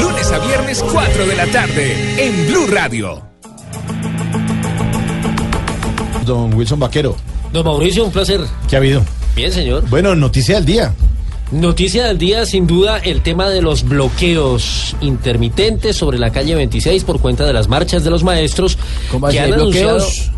Lunes a viernes 4 de la tarde en Blue Radio. Don Wilson Vaquero, Don Mauricio, un placer. ¿qué ha habido? Bien, señor. Bueno, noticia del día. Noticia del día, sin duda, el tema de los bloqueos intermitentes sobre la calle 26 por cuenta de las marchas de los maestros ¿Cómo que han anunciado. bloqueos?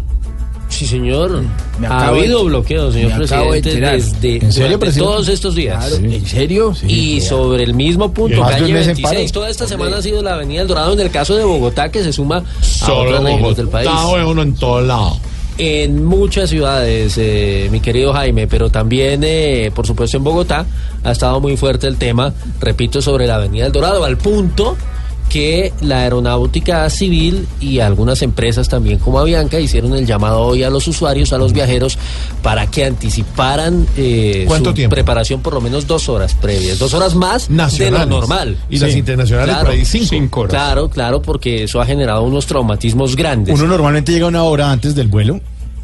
Sí, señor. Me ha de- habido bloqueos, señor de presidente, desde ¿En serio, presidente? todos estos días. Claro, ¿En serio? Y sobre el mismo punto, calle mes en 26, paro. toda esta semana ha sido la Avenida El Dorado en el caso de Bogotá, que se suma a Solo otras regiones del país. Bogotá, bueno, en todo lado. En muchas ciudades, eh, mi querido Jaime, pero también, eh, por supuesto, en Bogotá. Ha estado muy fuerte el tema, repito, sobre la Avenida El Dorado, al punto que la aeronáutica civil y algunas empresas también como Avianca hicieron el llamado hoy a los usuarios, a los viajeros, para que anticiparan eh, ¿Cuánto su tiempo? preparación por lo menos dos horas previas, dos horas más de Nacionales. lo normal. Y las internacionales Claro. por ahí cinco. Claro, claro, porque eso ha generado unos traumatismos grandes. Uno normalmente llega una hora antes del vuelo.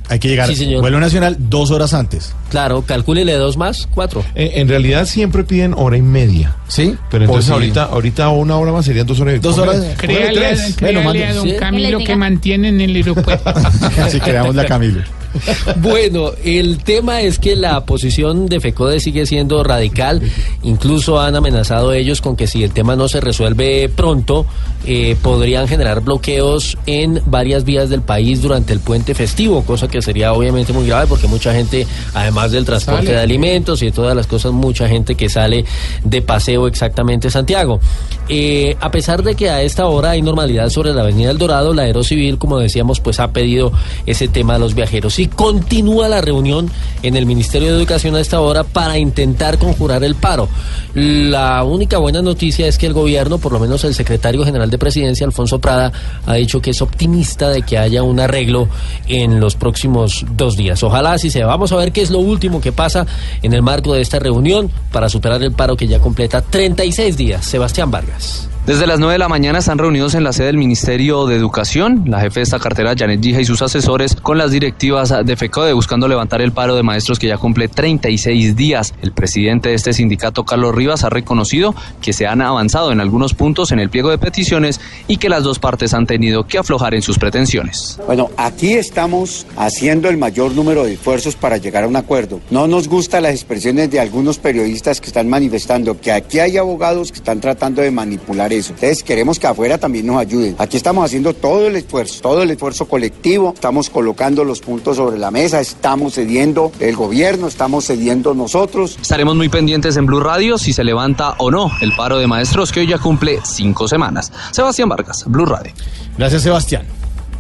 Hay que llegar Sí, señor. vuelo nacional dos horas antes. Claro, calcúlele dos más, cuatro. Eh, en realidad siempre piden hora y media. ¿Sí? Pero entonces ahorita, ahorita una hora más serían dos horas. y- Dos horas. Créale, tres. Bueno, créale a mande. don Sí. Camilo Que diga. mantienen el aeropuerto. Así creamos la Camilo. Bueno, el tema es que la posición de FECODE sigue siendo radical. Incluso han amenazado ellos con que si el tema no se resuelve pronto, eh, podrían generar bloqueos en varias vías del país durante el puente festivo, cosa que sería obviamente muy grave porque mucha gente, además del transporte Sale. de alimentos y de todas las cosas, mucha gente que sale de paseo exactamente Santiago. Eh, a pesar de que a esta hora hay normalidad sobre la Avenida El Dorado, la Aerocivil, como decíamos, pues ha pedido ese tema a los viajeros. Continúa la reunión en el Ministerio de Educación a esta hora para intentar conjurar el paro. La única buena noticia es que el gobierno, por lo menos el secretario general de Presidencia, Alfonso Prada, ha dicho que es optimista de que haya un arreglo en los próximos dos días. Ojalá así sea. Vamos a ver qué es lo último que pasa en el marco de esta reunión para superar el paro que ya completa 36 días. Sebastián Vargas. Desde las 9 de la mañana están reunidos en la sede del Ministerio de Educación, la jefe de esta cartera, Janet Gija, y sus asesores con las directivas de FECODE buscando levantar el paro de maestros que ya cumple 36 días. El presidente de este sindicato, Carlos Rivas, ha reconocido que se han avanzado en algunos puntos en el pliego de peticiones y que las dos partes han tenido que aflojar en sus pretensiones. Bueno, aquí estamos haciendo el mayor número de esfuerzos para llegar a un acuerdo. No nos gustan las expresiones de algunos periodistas que están manifestando que aquí hay abogados que están tratando de manipular eso. Entonces queremos que afuera también nos ayuden. Aquí estamos haciendo todo el esfuerzo, todo el esfuerzo colectivo, estamos colocando los puntos sobre la mesa, estamos cediendo el gobierno, estamos cediendo nosotros. Estaremos muy pendientes en Blue Radio si se levanta o no el paro de maestros que hoy ya cumple cinco semanas. Sebastián Vargas, Blue Radio. Gracias, Sebastián.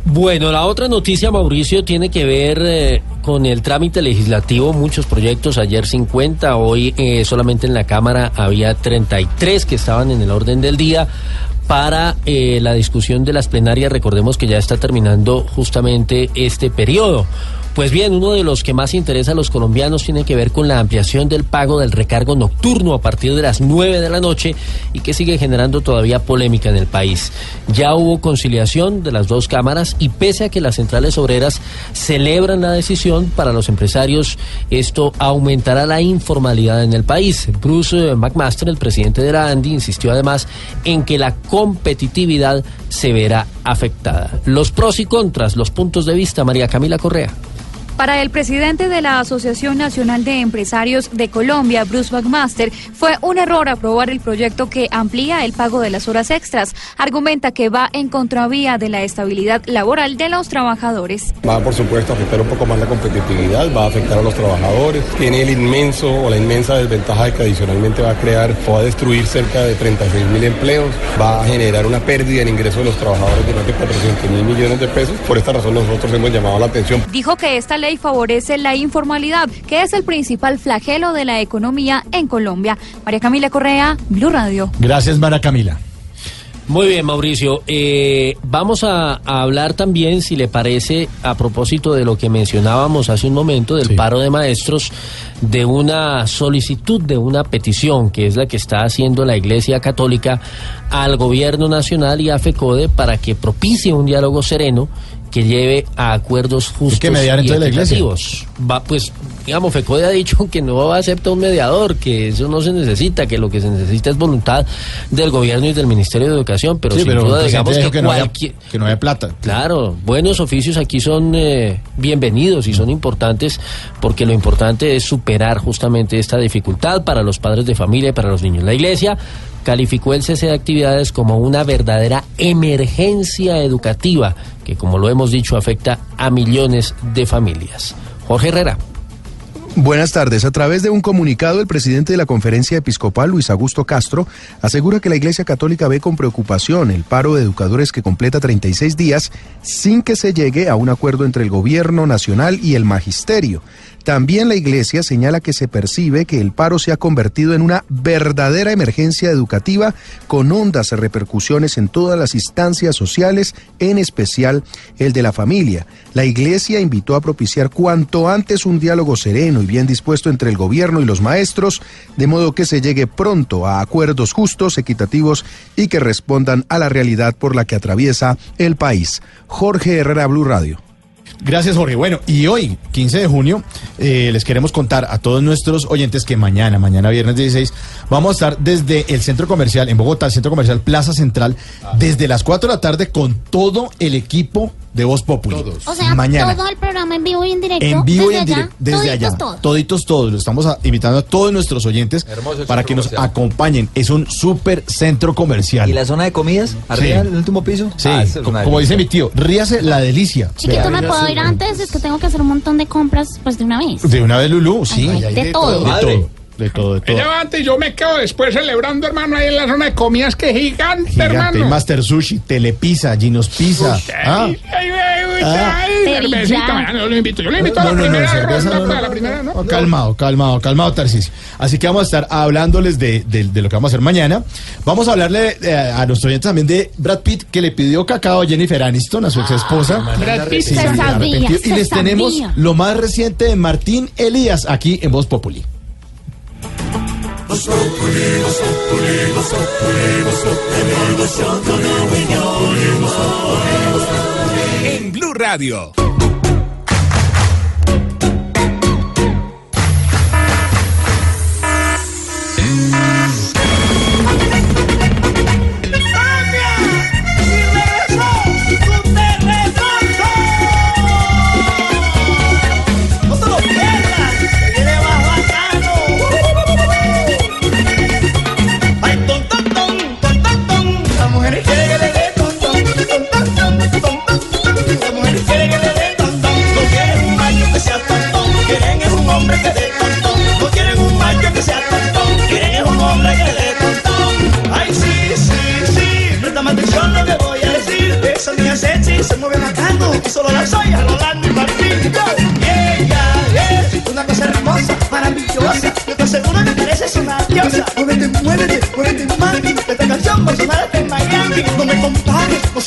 Bueno, la otra noticia, Mauricio, tiene que ver eh, con el trámite legislativo. Muchos proyectos, ayer 50, hoy eh, solamente en la Cámara había 33 que estaban en el orden del día para eh, la discusión de las plenarias. Recordemos que ya está terminando justamente este periodo. Pues bien, uno de los que más interesa a los colombianos tiene que ver con la ampliación del pago del recargo nocturno a partir de las 9 de la noche y que sigue generando todavía polémica en el país. Ya hubo conciliación de las dos cámaras y pese a que las centrales obreras celebran la decisión para los empresarios, esto aumentará la informalidad en el país. Bruce McMaster, el presidente de la ANDI, insistió además en que la competitividad se verá afectada. Los pros y contras, los puntos de vista, María Camila Correa. Para el presidente de la Asociación Nacional de Empresarios de Colombia, Bruce McMaster, fue un error aprobar el proyecto que amplía el pago de las horas extras. Argumenta que va en contravía de la estabilidad laboral de los trabajadores. Va, por supuesto, a afectar un poco más la competitividad, va a afectar a los trabajadores. Tiene el inmenso o la inmensa desventaja de que adicionalmente va a crear o va a destruir cerca de 36 mil empleos, va a generar una pérdida en ingresos de los trabajadores de más de 400 mil millones de pesos. Por esta razón nosotros hemos llamado la atención. Dijo que esta ley favorece la informalidad, que es el principal flagelo de la economía en Colombia. María Camila Correa, Blue Radio. Gracias, Mara Camila. Muy bien, Mauricio. Eh, vamos a, a hablar también, si le parece, a propósito de lo que mencionábamos hace un momento, del paro de maestros, de una solicitud, de una petición, que es la que está haciendo la Iglesia Católica al Gobierno Nacional y a FECODE para que propicie un diálogo sereno que lleve a acuerdos justos que mediar y la equitativos. Va, pues, digamos, FECODE ha dicho que no acepta un mediador, que eso no se necesita, que lo que se necesita es voluntad del gobierno y del Ministerio de Educación, pero Sí, sin pero duda, digamos que, que no cualquier... que no había plata. Claro, buenos oficios aquí son eh, bienvenidos y son importantes porque lo importante es superar justamente esta dificultad para los padres de familia y para los niños. La iglesia calificó el cese de actividades como una verdadera emergencia educativa que, como lo hemos dicho, afecta a millones de familias. Jorge Herrera. Buenas tardes. A través de un comunicado, el presidente de la Conferencia Episcopal, Luis Augusto Castro, asegura que la Iglesia Católica ve con preocupación el paro de educadores que completa 36 días sin que se llegue a un acuerdo entre el gobierno nacional y el magisterio. También la Iglesia señala que se percibe que el paro se ha convertido en una verdadera emergencia educativa con hondas repercusiones en todas las instancias sociales, en especial el de la familia. La Iglesia invitó a propiciar cuanto antes un diálogo sereno y bien dispuesto entre el gobierno y los maestros, de modo que se llegue pronto a acuerdos justos, equitativos y que respondan a la realidad por la que atraviesa el país. Jorge Herrera, Blue Radio. Gracias, Jorge. Bueno, y hoy, 15 de junio, eh, les queremos contar a todos nuestros oyentes que mañana, mañana viernes 16, vamos a estar desde el centro comercial, en Bogotá, el centro comercial Plaza Central, desde las 4 de la tarde con todo el equipo de Voz Populi. O sea, mañana. todo el programa en vivo y en directo. En vivo y desde en allá, directo, desde toditos allá. todos. Toditos todos. Lo estamos a- invitando a todos nuestros oyentes Hermoso para que nos comercial. acompañen. Es un súper centro comercial. ¿Y la zona de comidas? ¿Arriba, Sí. el último piso? Sí, Ah, es como dice mi tío, ríase la delicia. Chiquito, ¿me puedo ir antes? Es que tengo que hacer un montón de compras pues de una vez. De una vez, Lulú, sí. Ay, de todo. De todo, de todo, de todo. Ella va antes y yo me quedo después celebrando, hermano, ahí en la zona de comidas que gigante, Gigante, hermano. Master Sushi, Telepizza, Ginos Pizza. Ah, Ay, ay, ay, Ah. ay, cervecita, yo lo invito. Yo lo invito a No, la primera ronda, para la primera, ¿no? Calmado, calmado, calmado, Tarcisio. Así que vamos a estar hablándoles de, de- de lo que vamos a hacer mañana. Vamos a hablarle eh, a nuestros oyentes también de Brad Pitt, que le pidió cacao a Jennifer Aniston, a su ex esposa. Brad Pitt. Sí, Se sabía, se y les tenemos sabía. lo más reciente de Martín Elías aquí en Voz Populi. En Blue Radio. Esa niña sexy se mueve bacano y solo la soy a Rolando y y ella es una cosa hermosa, maravillosa. Yo te aseguro que pareces una diosa. Muévete, muévete, muévete, mami. Esta canción va a sonar en Miami. No me compares, no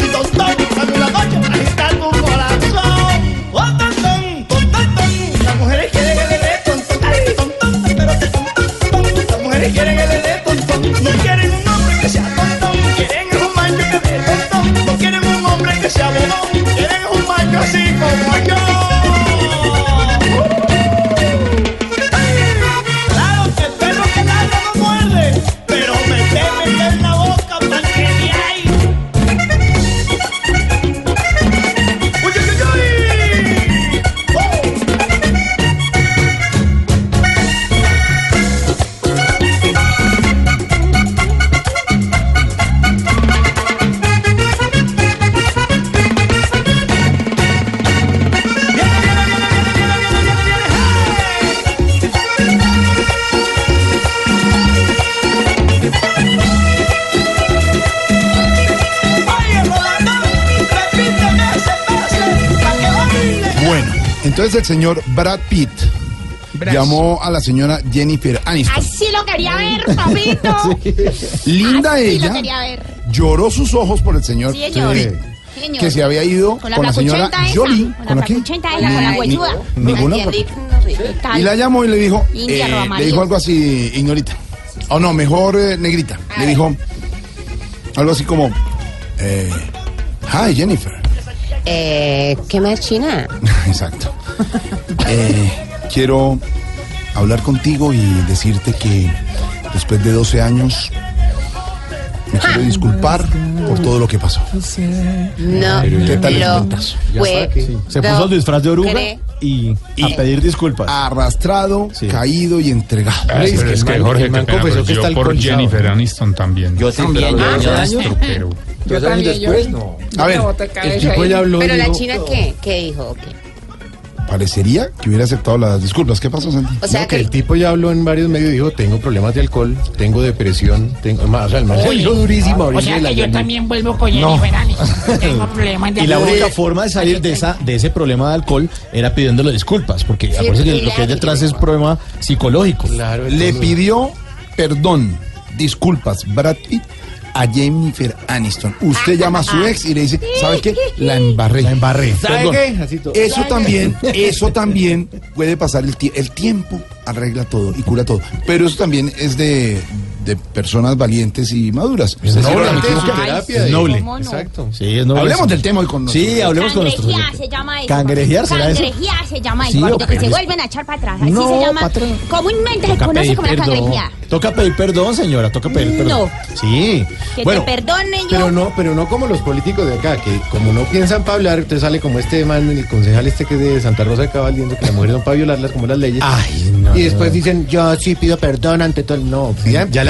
señor Brad Pitt llamó a la señora Jennifer Aniston. Así lo quería ver, papito. Linda Así lo ella, quería ver. lloró sus ojos por el señor Sí, señor. Pitt, Sí, señor. que se había ido Con con, la la señora Jolie. con la ¿Con la esa, con la ninguna la. Y la llamó y le dijo, India, eh, le dijo algo así, ignorita. O no, mejor eh, negrita. Le dijo algo así como, eh, hi Jennifer. Eh, ¿Qué más, China? Exacto. Eh, quiero hablar contigo y decirte que después de 12 años me quiero disculpar por todo lo que pasó. No, ¿Qué tal el lo cuentazo? fue. Se puso el disfraz de oruga cree- y, a pedir disculpas. Arrastrado, caído y entregado. Ah, pero es que Jorge, qué pena, pero yo por Jennifer Aniston también. Yo también, yo- yo- pero... Yo también, yo- A ver, el tipo ya habló, Pero la dijo- China, ¿qué? ¿Qué dijo? Parecería que hubiera aceptado las disculpas. ¿Qué pasó, Santi? O sea No, que que- el tipo ya habló en varios medios y dijo, tengo problemas de alcohol, tengo depresión, tengo... O sea, el man hizo durísimo. O sea que yo también vuelvo con No. Aniston. Tengo problemas de Y la única forma de salir de esa de ese problema de alcohol era pidiéndole disculpas, porque acuérdense que lo que hay detrás es problema psicológico. Le pidió perdón, disculpas, Brad Pitt a Jennifer Aniston. Usted llama a su ex y le dice, ¿sabe qué? La embarré. La embarré. Perdón. qué? Así todo. Eso ¿Sabe también, qué? eso también puede pasar el, tie- el tiempo arregla todo y cura todo. Pero eso también es de, de personas valientes y maduras. Es decir, noble, es terapia, Es noble. ¿Cómo no? Exacto. Sí, es noble. Hablemos del tema hoy con Sí, nosotros. hablemos con oyentes. se llama eso. ¿Cangrejear será eso? Cangrejear se llama Sí, eso. o papito, que se vuelven a echar para atrás. Así No, se llama. patrón. Comúnmente se Toca conoce pedir como la perdón. cangrejear. Toca pedir perdón, señora. Toca pedir perdón. No. Sí. Que Bueno, te perdone yo. Pero no, pero no como los políticos de acá, que como no piensan para hablar, entonces sale como este man, el concejal este que es de Santa Rosa de Cabal, diciendo que las mujeres son para violarlas como las leyes. y después dicen, yo sí pido perdón ante todo. el-". No, pidan- Ya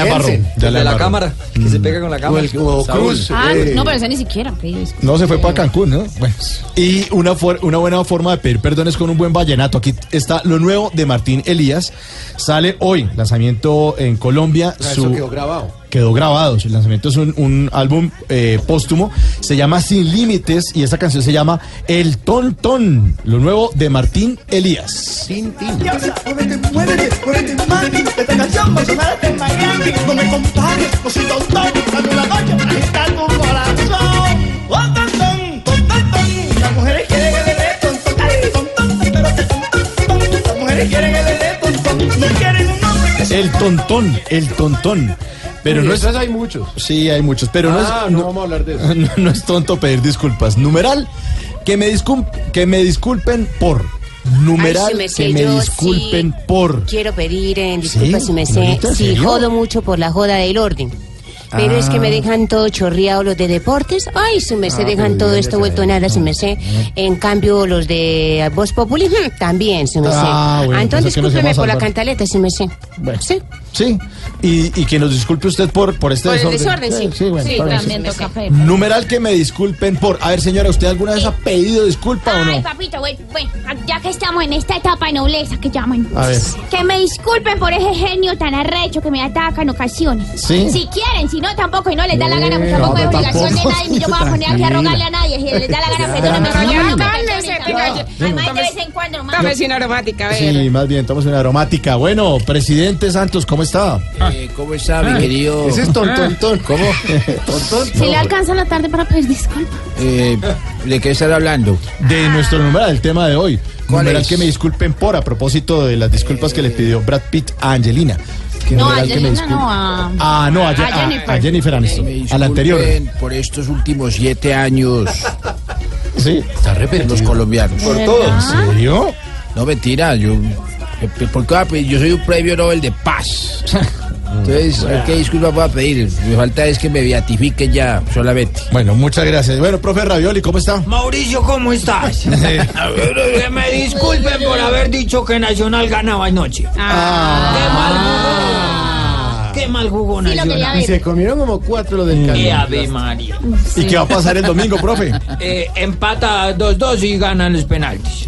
de la cámara, que se pega con la O, cámara. el, o. Cruz. Ah, eh, no, pero eso ni siquiera. No, se fue para Cancún, ¿no? Bueno. Y una, una buena forma de pedir perdón es con un buen vallenato. Aquí está lo nuevo de Martín Elías. Sale hoy, lanzamiento en Colombia. Ah, eso quedó grabado. Quedó grabado. Su lanzamiento es un, un álbum eh, póstumo. Se llama Sin Límites y esta canción se llama El Tontón. Lo nuevo de Martín Elías. Sin Muévete, muévete, muévete, mami. Esta canción va a sonar hasta en Miami. No me compares, no soy tontón. Dame una noche para agitar tu corazón. Oh, tontón, tontón, tontón. Las mujeres quieren el bebé tontón. Ay, tontón, pero te tontón. Las mujeres quieren el bebé tontón. No quieren un hombre que sea El Tontón, el Tontón. Pero Uy, no es. esas hay muchos. Sí, hay muchos, pero no Ah, es. no vamos a hablar de eso. No, no es tonto pedir disculpas. Numeral, que me, discul- que me disculpen por. Numeral, Ay, su merced, que me disculpen sí por. Quiero pedir eh, disculpas ¿Sí? si me sé, ¿Señorita, en si serio? jodo mucho por la joda del orden. Pero es que me Ah. dejan todo chorreado los de deportes. Ay, si me sé, Ah, dejan todo esto vuelto nada, si me sé. En cambio, los de Voz Populi, hmm, también, si me sé. Ah, bueno, entonces que nos discúlpeme por la cantaleta, si me sé. Bueno, Sí. Sí. Y, y que nos disculpe usted por, por este Por el desorden. desorden, sí. Sí, bueno, Sí, también toca pedir. Numeral que me disculpen por. A ver, señora, ¿usted alguna vez ha pedido disculpa o Ay, no? papito, güey, güey, ya que estamos en esta etapa de nobleza que llaman. A ver. Que me disculpen por ese genio tan arrecho que me ataca en ocasiones. Sí. Si quieren, si no, tampoco, y no les da la gana, pues Eh, tampoco no, es obligación tampoco. de nadie, ni yo me voy a poner aquí a rogarle a nadie. Si les da la gana, perdóname. Si no, no. Además, de vez en cuando, nomás. Tómese una aromática, a ver. Sí, más bien, en una aromática. Bueno, presidente Santos, ¿cómo está? Eh, ¿Cómo está, mi querido? Ese es tontón. ¿Cómo? ¿Tontón? Si le alcanza la tarde para pedir disculpas. Eh, ¿De qué estás hablando? De nuestro numeral, el tema de hoy. ¿Cuál Numeral es? que me disculpen por, a propósito de las disculpas que le pidió Brad Pitt a Angelina. No, me Angelina no, a... Ah, no, a, a a- Jennifer. a Jennifer Aniston. A la anterior. por estos últimos siete años. Sí. Está Los colombianos. ¿Por todo? ¿En serio? No, mentira, yo... ¿Por qué va a pedir? Yo soy un premio Nobel de Paz. Entonces, ¿qué disculpa puedo pedir? Me falta es que me beatifiquen ya solamente. Bueno, muchas gracias. Bueno, profe Ravioli, ¿cómo está? Mauricio, ¿cómo estás? que me disculpen por haber dicho que Nacional ganaba anoche. Ah. Qué mal jugó Sí, lo quería Nacional. Y se comieron como cuatro los del Y. Ave María. ¿Y qué va a pasar el domingo, profe? Eh, empata 2-2 y ganan los penaltis.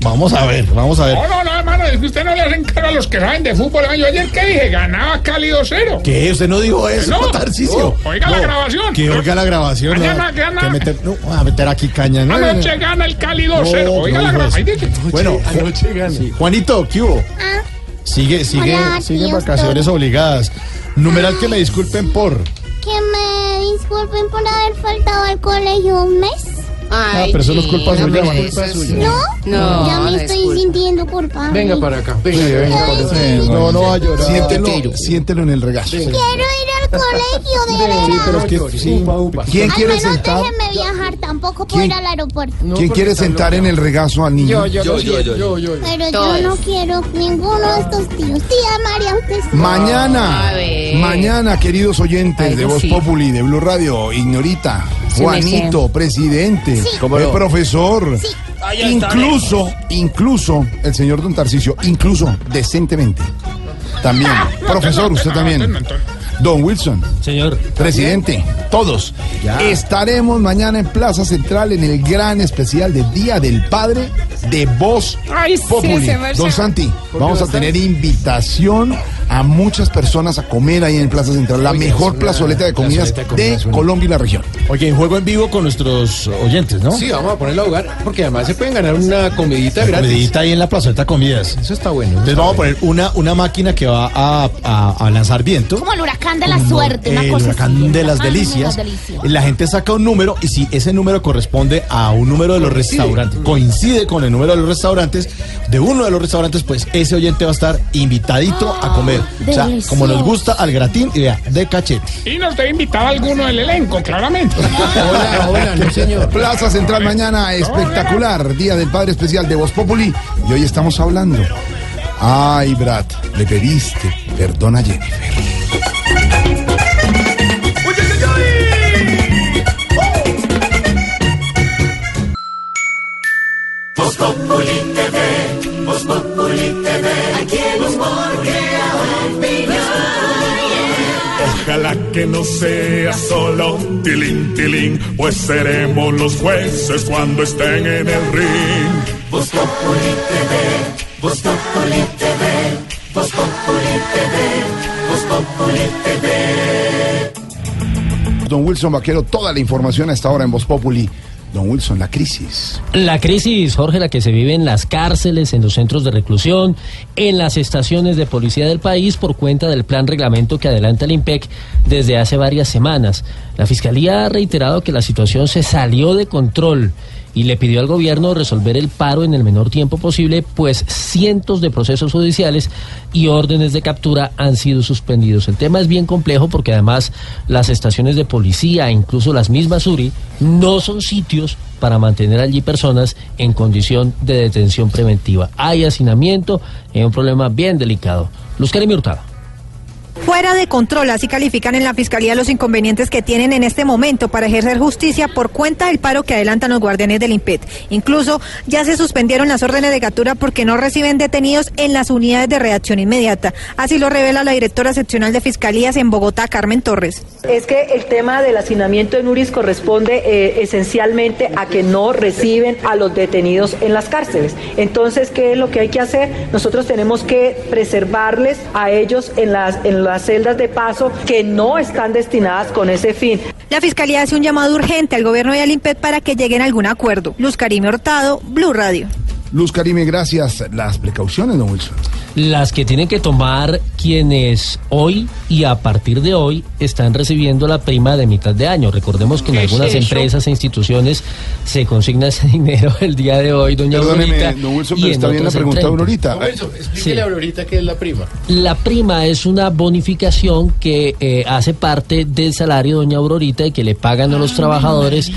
Vamos a ver, vamos a ver. No, no, no, hermano, es que usted no le hacen cara a los que saben de fútbol. Yo ayer que dije, ganaba Cali 2-0. ¿Qué? ¿Usted no dijo eso, No. Tarcisio? No, oiga la grabación. Que oiga la grabación. no. Gana, gana. Que meter, no, a meter aquí caña. No, Anoche gana el Cali 2-0. No, Oiga no la grabación. Bueno, sí. Juanito, ¿qué hubo? Sigue, sigue, Hola, sigue vacaciones obligadas. Numeral que me disculpen por. Que me disculpen por haber faltado al colegio un mes. Ah, pero eso no es culpa suya, Juanito. ¿No? No, Ya me no estoy sintiendo culpable. Venga para acá. Venga, venga para acá. No, no va a llorar. Siéntelo, siéntelo en el regazo. Quiero ir colegio, de Sí, verdad. pero es que sí. ¿Quién Al quiere menos sentar? déjenme viajar, tampoco puedo ir ¿Quién? al aeropuerto. ¿Quién quiere sentar en el regazo al niño? Yo, yo, yo, yo, yo. Pero Todos. yo no quiero ninguno de estos tíos. Tía María, usted sí. Mañana, A ver. mañana, queridos oyentes Ay, de no, Voz sí. Populi, de Blue Radio, Ignorita, Sí, Juanito, presidente, Sí. el profesor, Sí. incluso, incluso el señor Don Tarcicio, incluso decentemente. También, profesor, usted también. Don Wilson, Señor. presidente, todos. Estaremos mañana en Plaza Central en el gran especial de Día del Padre de Voz Ay, Populi. Don Santi, vamos a tener invitación a muchas personas a comer ahí en Plaza Central, la mejor plazoleta de comidas plazoleta de comida, de. Colombia y la región. Oye, en juego en vivo con nuestros oyentes, ¿no? Sí, vamos a ponerlo a jugar porque además se pueden ganar una comidita gratis. Medita ahí en la plazoleta comidas. Eso está bueno. Entonces vamos a poner una, una máquina que va a, a- a lanzar viento. Como el huracán de la Como suerte, una el cosa huracán así. de las delicias. las delicias. La gente saca un número y si ese número corresponde a un número de los restaurantes, coincide con el número de los restaurantes, de uno de los restaurantes, pues ese oyente va a estar invitadito a comer. O sea, como nos gusta al gratín y vea, de cachete. Y nos debe invitar a alguno del elenco, claramente. Hola, hola, no señor. Plaza Central mañana, espectacular, Día del Padre Especial de Voz Populi. Y hoy estamos hablando. Ay, Brad, le pediste perdón a Jennifer. Voz Populi TV, Voz Populi TV, aquí en humor Ojalá que no sea solo tilín, tilín, pues seremos los jueces cuando estén en el ring. Voz Populi TV, Voz Populi TV, Voz Populi TV, Voz Populi TV. Don Wilson Vaquero, toda la información a esta hora en Voz Populi. Don Wilson, la crisis. La crisis, Jorge, la que se vive en las cárceles, en los centros de reclusión, en las estaciones de policía del país por cuenta del plan reglamento que adelanta el IMPEC desde hace varias semanas. La Fiscalía ha reiterado que la situación se salió de control y le pidió al gobierno resolver el paro en el menor tiempo posible, pues cientos de procesos judiciales y órdenes de captura han sido suspendidos. El tema es bien complejo porque además las estaciones de policía, incluso las mismas URI, no son sitios para mantener allí personas en condición de detención preventiva. Hay hacinamiento, es un problema bien delicado. Luz Karimi Hurtado. Fuera de control, así califican en la Fiscalía los inconvenientes que tienen en este momento para ejercer justicia por cuenta del paro que adelantan los guardianes del IMPET. Incluso ya se suspendieron las órdenes de captura porque no reciben detenidos en las unidades de reacción inmediata. Así lo revela la directora seccional de Fiscalías en Bogotá, Carmen Torres. Es que el tema del hacinamiento en URIs corresponde eh, esencialmente a que no reciben a los detenidos en las cárceles. Entonces, ¿qué es lo que hay que hacer? Nosotros tenemos que preservarles a ellos en las, las celdas de paso que no están destinadas con ese fin. La Fiscalía hace un llamado urgente al gobierno y al IMPET para que lleguen a algún acuerdo. Luz Karime Hurtado, Blue Radio. Luz Karime, gracias. Las precauciones, don Wilson. Las que tienen que tomar quienes hoy y a partir de hoy están recibiendo la prima de mitad de año. Recordemos que en ¿Qué es algunas empresas e instituciones se consigna ese dinero el día de hoy, doña Perdóneme, Aurorita, don Wilson, y pero en está bien la pregunta de 30. Aurorita. Don Wilson, explíquele Sí. a Aurorita qué es la prima. La prima es una bonificación que eh, hace parte del salario, doña Aurorita, y que le pagan a los trabajadores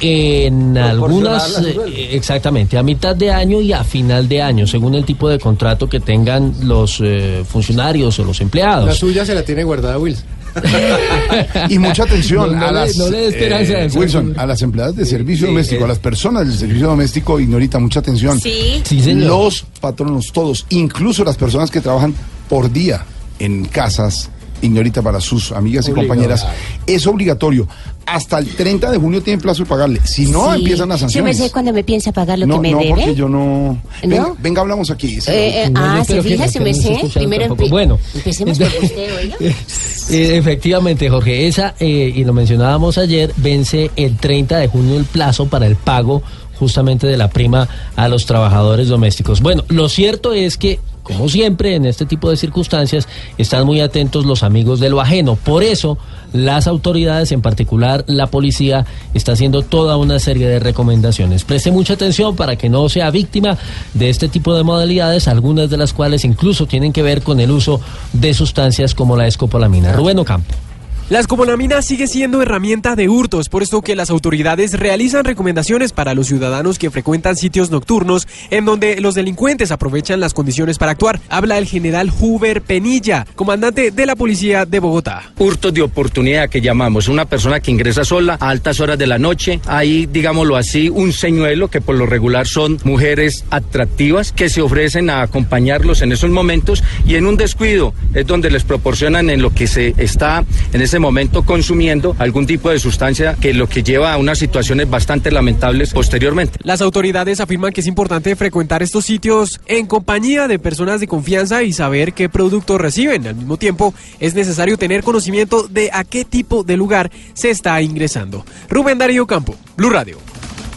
en algunas, eh, exactamente, a mitad de año y a final de año, según el tipo de contrato que tengan los eh, funcionarios o los empleados. La suya se la tiene guardada Wilson. Y mucha atención No, no a le- las no le dé esperanza eh. Wilson, a las empleadas de servicio Sí, doméstico, eh. a las personas del servicio doméstico, ignorita, mucha atención. Sí. Sí, señor. Los patronos, todos, incluso las personas que trabajan por día en casas Ignorita, para sus amigas y Obligado. compañeras, es obligatorio. Hasta el 30 de junio tienen plazo de pagarle. Si no, Sí. empiezan las Yo me sanciones. sé cuando me piensa pagar lo no, que me no, debe. porque yo no... Venga, ¿No? venga, hablamos aquí. sí. Eh, eh, ah, se fija, se me sé. Primero empe- Bueno. empecemos por usted, oiga. Eh, efectivamente, Jorge, esa, eh, y lo mencionábamos ayer, vence el 30 de junio el plazo para el pago justamente de la prima a los trabajadores domésticos. Bueno, lo cierto es que, como siempre, en este tipo de circunstancias, están muy atentos los amigos de lo ajeno. Por eso, las autoridades, en particular la policía, está haciendo toda una serie de recomendaciones. Preste mucha atención para que no sea víctima de este tipo de modalidades, algunas de las cuales incluso tienen que ver con el uso de sustancias como la escopolamina. Rubén Ocampo. La escopolamina sigue siendo herramienta de hurtos, por esto que las autoridades realizan recomendaciones para los ciudadanos que frecuentan sitios nocturnos en donde los delincuentes aprovechan las condiciones para actuar. Habla el general Huber Penilla, comandante de la policía de Bogotá. hurtos de oportunidad que llamamos. Una persona que ingresa sola a altas horas de la noche. Hay, digámoslo así, un señuelo que por lo regular son mujeres atractivas que se ofrecen a acompañarlos en esos momentos y en un descuido es donde les proporcionan en lo que se está en ese momento consumiendo algún tipo de sustancia que lo que lleva a unas situaciones bastante lamentables posteriormente. Las autoridades afirman que es importante frecuentar estos sitios en compañía de personas de confianza y saber qué productos reciben. Al mismo tiempo, es necesario tener conocimiento de a qué tipo de lugar se está ingresando. Rubén Darío Campo, Blue Radio.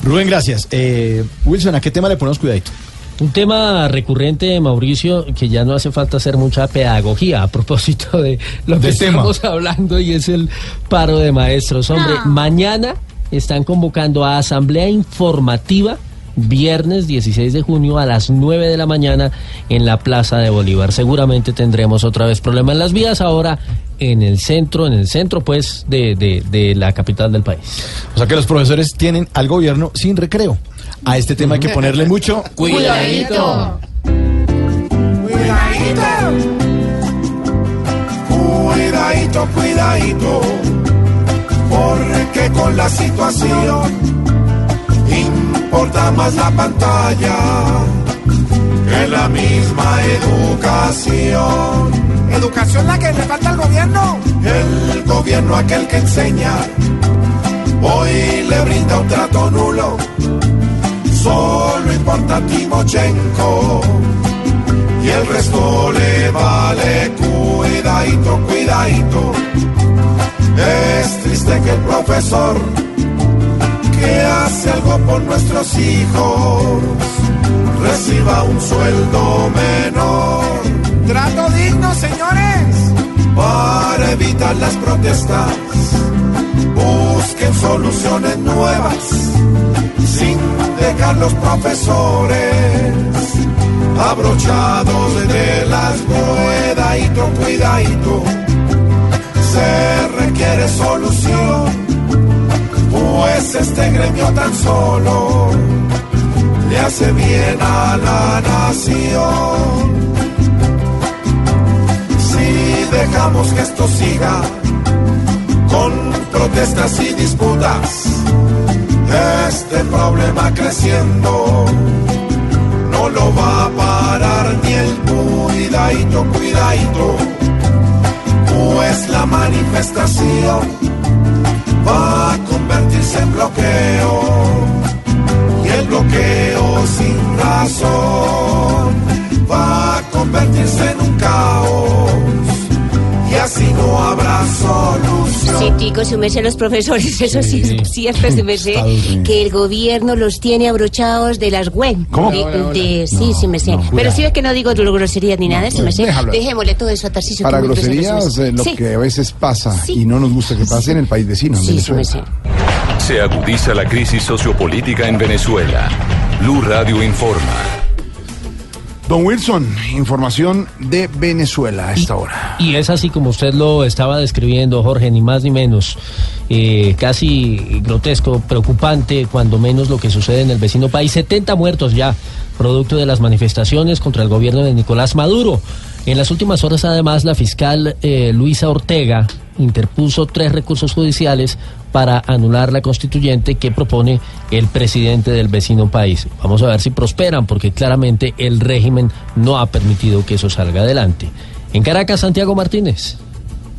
Rubén, gracias. Eh, Wilson, ¿a qué tema le ponemos cuidadito? Un tema recurrente, Mauricio, que ya no hace falta hacer mucha pedagogía a propósito de lo que tema. estamos hablando y es el paro de maestros. Hombre, mañana están convocando a asamblea informativa viernes 16 de junio a las 9 de la mañana en la Plaza de Bolívar. Seguramente tendremos otra vez problema en las vías ahora en el centro, en el centro pues de, de- de la capital del país. O sea que los profesores tienen al gobierno sin recreo. A este tema hay que ponerle mucho Cuidadito. Cuidadito, cuidadito, porque con la situación importa más la pantalla que la misma educación. ¿Educación la que le falta al gobierno? El gobierno aquel que enseña, hoy le brinda un trato nulo, solo importa a Timochenko y el resto le vale cuidadito, cuidadito. Es triste que el profesor que hace algo por nuestros hijos reciba un sueldo menor. Trato digno, señores. Para evitar las protestas, busquen soluciones nuevas sin dejar los profesores abrochados de las cuidadito, cuidadito. Se requiere solución, pues este gremio tan solo le hace bien a la nación. Si dejamos que esto siga con protestas y disputas, este problema creciendo no lo va a parar ni el cuidadito, cuidadito, pues la manifestación va a convertirse en bloqueo y el bloqueo sin razón va a convertirse en un caos así no habrá solución. Sí, Tico, su merced los profesores, eso sí, es cierto, su merced, que el gobierno los tiene abrochados de las web. ¿Cómo? De, de- sí, sí, me sé. no, Pero cuidado. sí es que no digo groserías ni nada, sí, me sé. déjalo. Dejémosle todo eso a Tarcisio. Para groserías, eh, lo Sí. que a veces pasa Sí. y no nos gusta que pase en el país vecino, en Sí, Venezuela. merced. Se agudiza la crisis sociopolítica en Venezuela. Blue Radio informa. Don Wilson, información de Venezuela a esta hora. Y es así como usted lo estaba describiendo, Jorge, ni más ni menos. Eh, casi grotesco, preocupante, cuando menos lo que sucede en el vecino país. 70 muertos ya, producto de las manifestaciones contra el gobierno de Nicolás Maduro. En las últimas horas, además, la fiscal eh, Luisa Ortega interpuso tres recursos judiciales para anular la constituyente que propone el presidente del vecino país. Vamos a ver si prosperan, porque claramente el régimen no ha permitido que eso salga adelante. En Caracas, Santiago Martínez.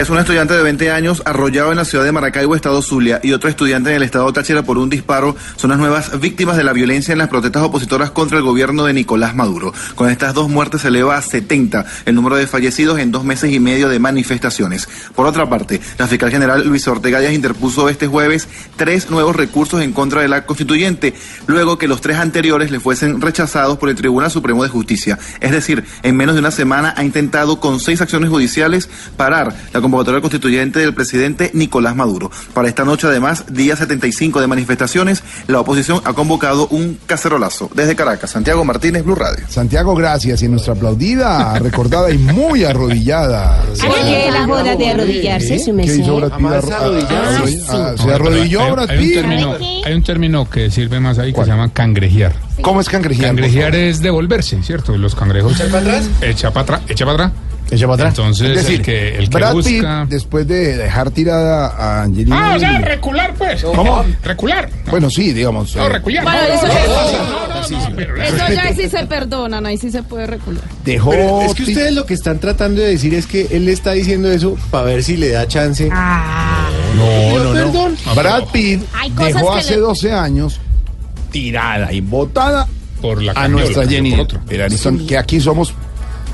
Es un estudiante de 20 años arrollado en la ciudad de Maracaibo, estado Zulia, y otro estudiante en el estado Táchira por un disparo son las nuevas víctimas de la violencia en las protestas opositoras contra el gobierno de Nicolás Maduro. Con estas dos muertes se eleva a 70 el número de fallecidos en dos meses y medio de manifestaciones. Por otra parte, la fiscal general Luis Ortega Díaz interpuso este jueves tres nuevos recursos en contra de la constituyente, luego que los tres anteriores le fuesen rechazados por el Tribunal Supremo de Justicia. Es decir, en menos de una semana ha intentado con seis acciones judiciales parar la convocatoria constituyente del presidente Nicolás Maduro. Para esta noche, además, día 75 de manifestaciones, la oposición ha convocado un cacerolazo. Desde Caracas, Santiago Martínez, Blue Radio. Santiago, gracias. Y nuestra aplaudida, recordada y muy arrodillada. ¿Qué la joda de arrodillarse, su ¿Qué merced? hizo Brad Pitt? Arro- Ah, sí. ah, Se arrodilló Brad hay, un Pitt. término, hay un término que sirve más ahí que se llama cangrejear. ¿Cómo es cangrejear? Cangrejear es devolverse, ¿cierto? Los cangrejos. ¿Echa para atrás? Echa para atrás. Echa para atrás. Echa para atrás. Entonces, Es decir, el que, el que Brad Pitt, después de dejar tirada a Angelina Ah, o sea, recular, pues. ¿Cómo? Recular. Bueno, sí, digamos. No, eh, recular. Bueno, no, eso no, es- no, no, no, pero- Eso ya sí se perdonan, ahí sí se puede recular. Dejó Pero es que ustedes lo que están tratando de decir es que él está diciendo eso para ver si le da chance. No, no, no. perdón. Brad Pitt dejó hace le- 12 años tirada y botada por la a nuestra Jenny por otro. Aniston, que aquí somos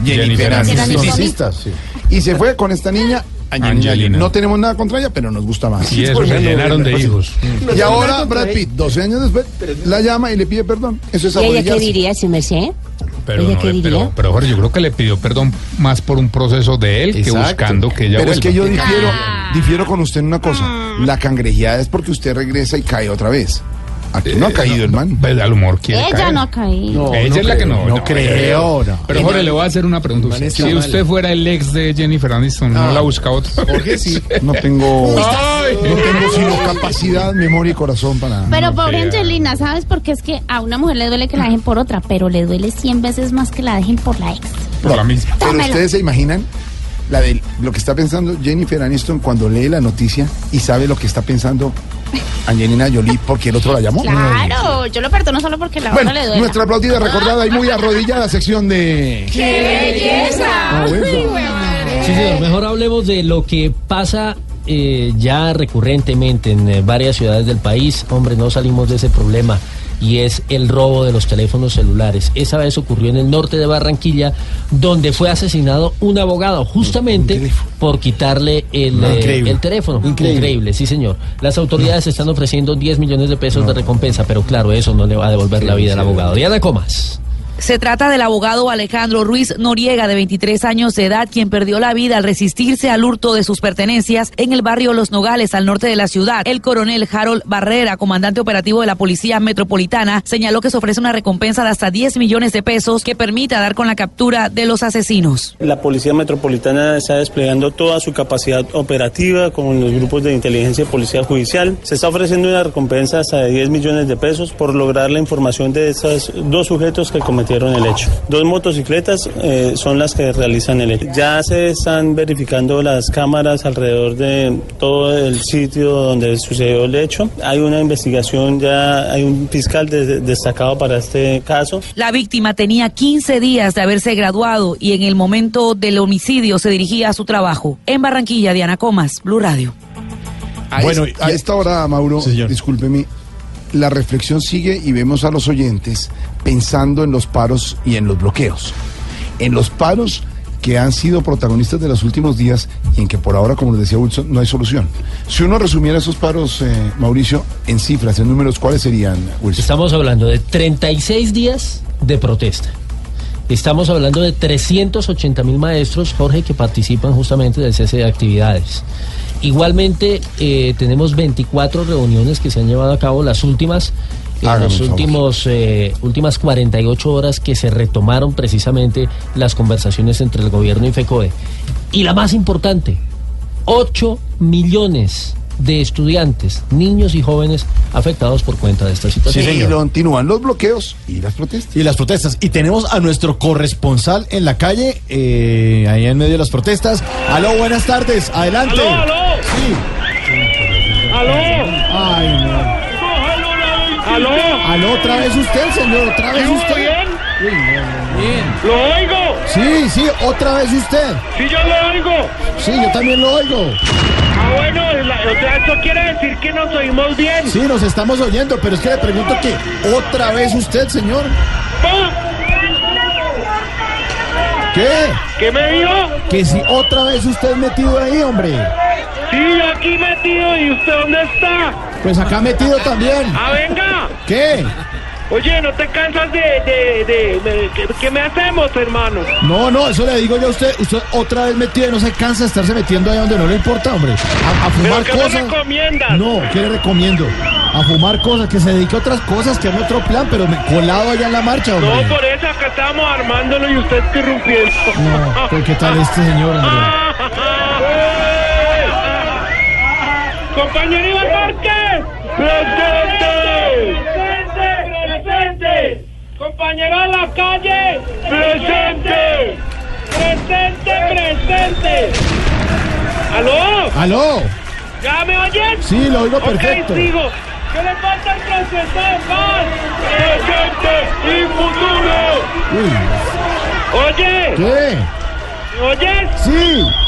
Jennifer Aniston. Aniston. Publicistas, sí. Y se fue con esta niña Angelina Angelina. Jolie. No tenemos nada contra ella, pero nos gusta más. Y eso se llenaron de hijos. Y ahora Brad Pitt, 12 años después, la llama y le pide perdón. Eso es ¿Y ella qué diría, su merced? Pero, pero, pero Jorge, yo creo que le pidió perdón más por un proceso de él que buscando que ella Pero es que yo difiero, difiero con usted en una cosa. La cangrejeada es porque usted regresa y cae otra vez. Aquí no ha caído el man. Pues, al humor quiere Ella caer. no ha caído. Ella es la que no. no creo, no. Pero Jorge, le voy a hacer una pregunta. usted. Si mal. usted fuera el ex de Jennifer Aniston, ¿no Ah. la busca otro? Jorge sí. No tengo, Ay. no tengo sino capacidad, memoria y corazón para. Pero No, pobre Angelina, ¿sabes? Porque es que a una mujer le duele que la dejen por otra, pero le duele 100 veces más que la dejen por la ex. Por la misma. Pero Tómelo. ustedes se imaginan la de lo que está pensando Jennifer Aniston cuando lee la noticia y sabe lo que está pensando Angelina Jolie porque el otro la llamó. Claro, yo lo perdono solo porque la Bueno, le duele. nuestra aplaudida, recordada y muy arrodillada sección de. ¡Qué belleza! Ah, bueno. Sí, señor, mejor hablemos de lo que pasa eh, ya recurrentemente en eh, varias ciudades del país. Hombre, no salimos de ese problema y es el robo de los teléfonos celulares. Esa vez ocurrió en el norte de Barranquilla, donde fue asesinado un abogado justamente por quitarle el, No, eh, increíble. el teléfono. Increíble. sí señor. Las autoridades están ofreciendo 10 millones de pesos de recompensa, pero claro, eso no le va a devolver la vida al abogado. Diana Comas. Se trata del abogado Alejandro Ruiz Noriega, de 23 años de edad, quien perdió la vida al resistirse al hurto de sus pertenencias en el barrio Los Nogales, al norte de la ciudad. El coronel Harold Barrera, comandante operativo de la Policía Metropolitana, señaló que se ofrece una recompensa de hasta 10 millones de pesos que permita dar con la captura de los asesinos. La Policía Metropolitana está desplegando toda su capacidad operativa con los grupos de inteligencia y policía judicial. Se está ofreciendo una recompensa hasta de 10 millones de pesos por lograr la información de esos dos sujetos que cometieron el hecho. Dos motocicletas eh, son las que realizan el hecho. Ya se están verificando las cámaras alrededor de todo el sitio donde sucedió el hecho. Hay una investigación, ya hay un fiscal de- destacado para este caso. La víctima tenía 15 días de haberse graduado y en el momento del homicidio se dirigía a su trabajo. En Barranquilla, Diana Comas, Blue Radio. Bueno, a esta hora, Mauro, discúlpeme, la reflexión sigue y vemos a los oyentes pensando en los paros y en los bloqueos. En los paros que han sido protagonistas de los últimos días y en que por ahora, como les decía Wilson, no hay solución. Si uno resumiera esos paros, eh, Mauricio, en cifras, en números, ¿cuáles serían, Wilson? Estamos hablando de 36 días de protesta. Estamos hablando de 380 mil maestros, Jorge, que participan justamente del cese de actividades. Igualmente, eh, tenemos 24 reuniones que se han llevado a cabo, las últimas, en Hágame las últimos, eh, últimas 48 horas que se retomaron precisamente las conversaciones entre el gobierno y FECODE. Y la más importante, 8 millones de estudiantes, niños y jóvenes afectados por cuenta de esta situación. y continúan los bloqueos y las protestas. Y las protestas. Y tenemos a nuestro corresponsal en la calle, eh, ahí en medio de las protestas. Aló, buenas tardes. Adelante. Aló, aló. Sí. ¡Aló! Ay, no. ¡Aló! Aló, otra vez usted, señor. Otra vez ¿Sí, usted. bien? ¡Lo oigo! Sí, sí, otra vez usted. ¡Sí, yo lo oigo! Sí, yo también lo oigo. Ah, bueno, la- o sea, eso quiere decir que nos oímos bien. Sí, nos estamos oyendo, pero es que le pregunto que otra vez usted, señor. ¿Qué? ¿Qué me dijo? Que si otra vez usted metido ahí, hombre. Sí, yo aquí metido. ¿Y usted dónde está? Pues acá metido también. ¡Ah, venga! ¿Qué? Oye, ¿no te cansas de... de, de, de- ¿qué, qué me hacemos, hermano? No, no, eso le digo yo a usted. Usted otra vez metido y no se cansa de estarse metiendo ahí donde no le importa, hombre. A, a fumar ¿Pero qué cosas. recomiendas? No, ¿qué le recomiendo? A fumar cosas, que se dedique a otras cosas, que haga otro plan, pero me colado allá en la marcha, hombre. No, por eso acá estamos armándolo y usted interrumpiendo. No, pero ¿qué tal este señor, hombre? ¡Compañero Iván Márquez! ¡Presente! ¡Presente! ¡Presente! ¡Compañero de la calle! ¡Presente! ¡Presente! ¡Presente! ¿Aló? ¿Aló? ¿Ya me oyen? Sí, lo oigo perfecto. sigo. ¿Qué le falta al proceso de paz? ¡Presente y futuro! Uy, Oye, ¿Qué? ¿me oyes? Sí.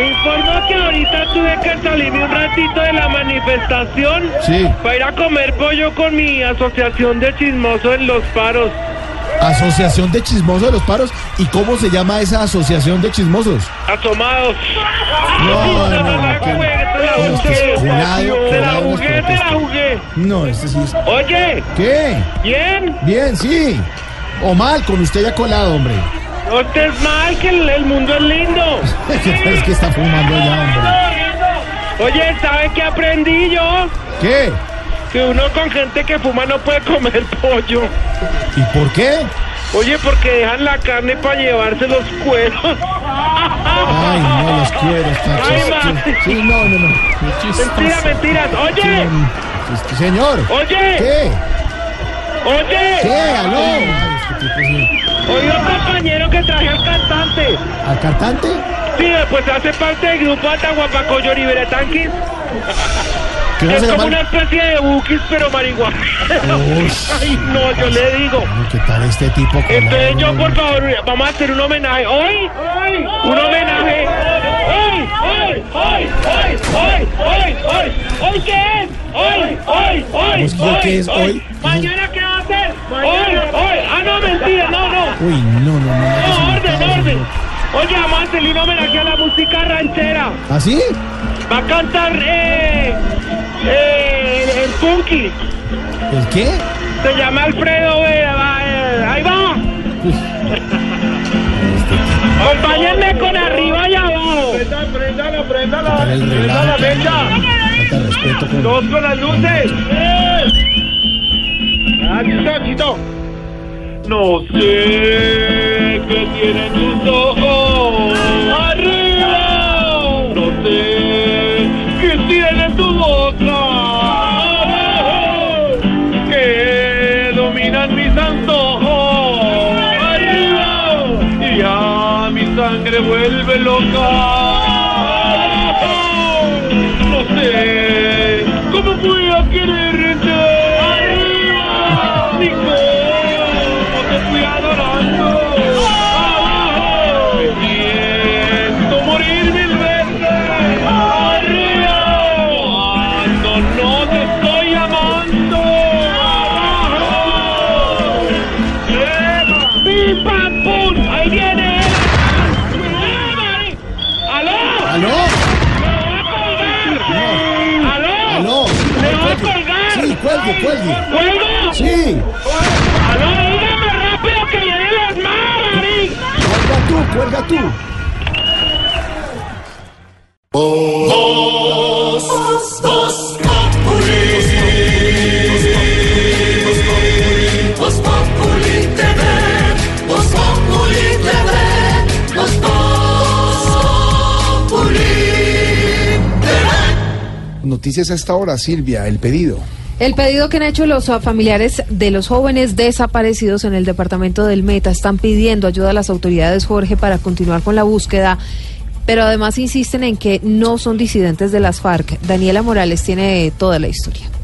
Me informo que ahorita tuve que salirme un ratito de la manifestación Sí. para ir a comer pollo con mi asociación de chismosos en los paros. Asociación de Chismosos de los Paros. ¿Y cómo se llama esa asociación de chismosos? Asomados. No, no, no, la no, jugué, la jugué, la jugué. No, este sí es... Oye, ¿Qué? ¿bien? Bien, sí. O mal, con usted ya colado, hombre. No estés mal, que el, el mundo es lindo. es que está fumando ya, hombre. Oye, ¿sabe qué aprendí yo? ¿Qué? Que uno con gente que fuma no puede comer pollo. ¿Y por qué? Oye, porque dejan la carne para llevarse los cueros. Ay, no, los quiero, está Ay. Sí, no, no, no. Chistoso. Mentiras. Oye, Señor. Oye. ¿Qué? oye. ¿Qué? ¿Aló? Ay, este tipo sí. Un compañero que traje al cantante. ¿Al cantante? Sí, pues hace parte del grupo Atahuapacoyo Liberetanquis. ¿Qué no Es como una especie de bukis, pero marihuana. Ay, no, yo le digo. ¿Qué tal este tipo? Entonces yo, por favor, vamos a hacer un homenaje. ¿Hoy? Un homenaje. ¿Hoy? ¿Hoy? ¿Hoy? ¿Hoy? ¿Hoy? ¿Hoy? ¿Hoy? ¿Hoy qué es? ¿Hoy? ¿Hoy? ¿Hoy? Pues, ¿qué- es hoy? ¿Mañana qué va a hacer? ¿Hoy? ¿Hoy? Ah, no, mentira, no, no. Uy, no, no, no. No, orden, orden. Oye, vamos a hacerle un homenaje a la música ranchera. ¿Ah, sí? Va a cantar eh, eh, el, Punky. ¿El qué? Se llama Alfredo eh, ahí va. Acompáñenme el relajo, Falta respeto con... Dos con las luces. Ah, chito, chito. No sé qué tienen tus ojos. Arriba. No sé qué tiene tu boca. Que dominan mis antojos. Arriba. Y ya mi sangre vuelve loca. Cuelgue, cuelgue. ¿Cuelgo? Sí. ¡Aló, dígame rápido que vienen las manos! Cuelga tú, cuelga tú. Populi TV. Noticias a esta hora, Silvia, el pedido. El pedido que han hecho los ah, familiares de los jóvenes desaparecidos en el departamento del Meta están pidiendo ayuda a las autoridades, Jorge, para continuar con la búsqueda, pero además insisten en que no son disidentes de las FARC. Daniela Morales tiene toda la historia.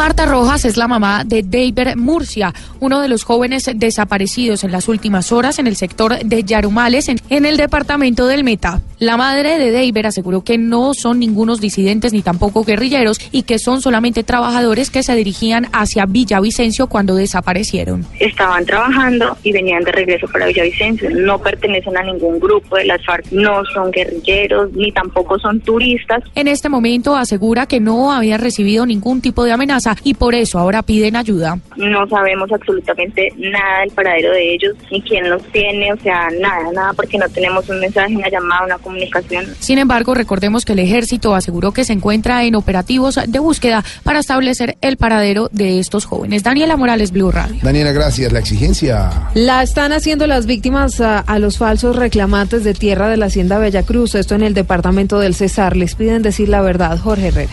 Marta Rojas es la mamá de David Murcia, uno de los jóvenes desaparecidos en las últimas horas en el sector de Yarumales, en, en el departamento del Meta. La madre de David aseguró que no son ningunos disidentes ni tampoco guerrilleros y que son solamente trabajadores que se dirigían hacia Villavicencio cuando desaparecieron. estaban trabajando y venían de regreso para Villavicencio. No pertenecen a ningún grupo de las FARC, no son guerrilleros ni tampoco son turistas. En este momento asegura que no había recibido ningún tipo de amenaza y por eso ahora piden ayuda. No sabemos absolutamente nada del paradero de ellos, ni quién los tiene, o sea, nada, nada, porque no tenemos un mensaje, una llamada, una comunicación. Sin embargo, recordemos que el ejército aseguró que se encuentra en operativos de búsqueda para establecer el paradero de estos jóvenes. Daniela Morales, Blue Radio. Daniela, gracias. La exigencia. La están haciendo las víctimas a, a los falsos reclamantes de tierra de la Hacienda Bellacruz, esto en el departamento del Cesar. Les piden decir la verdad, Jorge Herrera.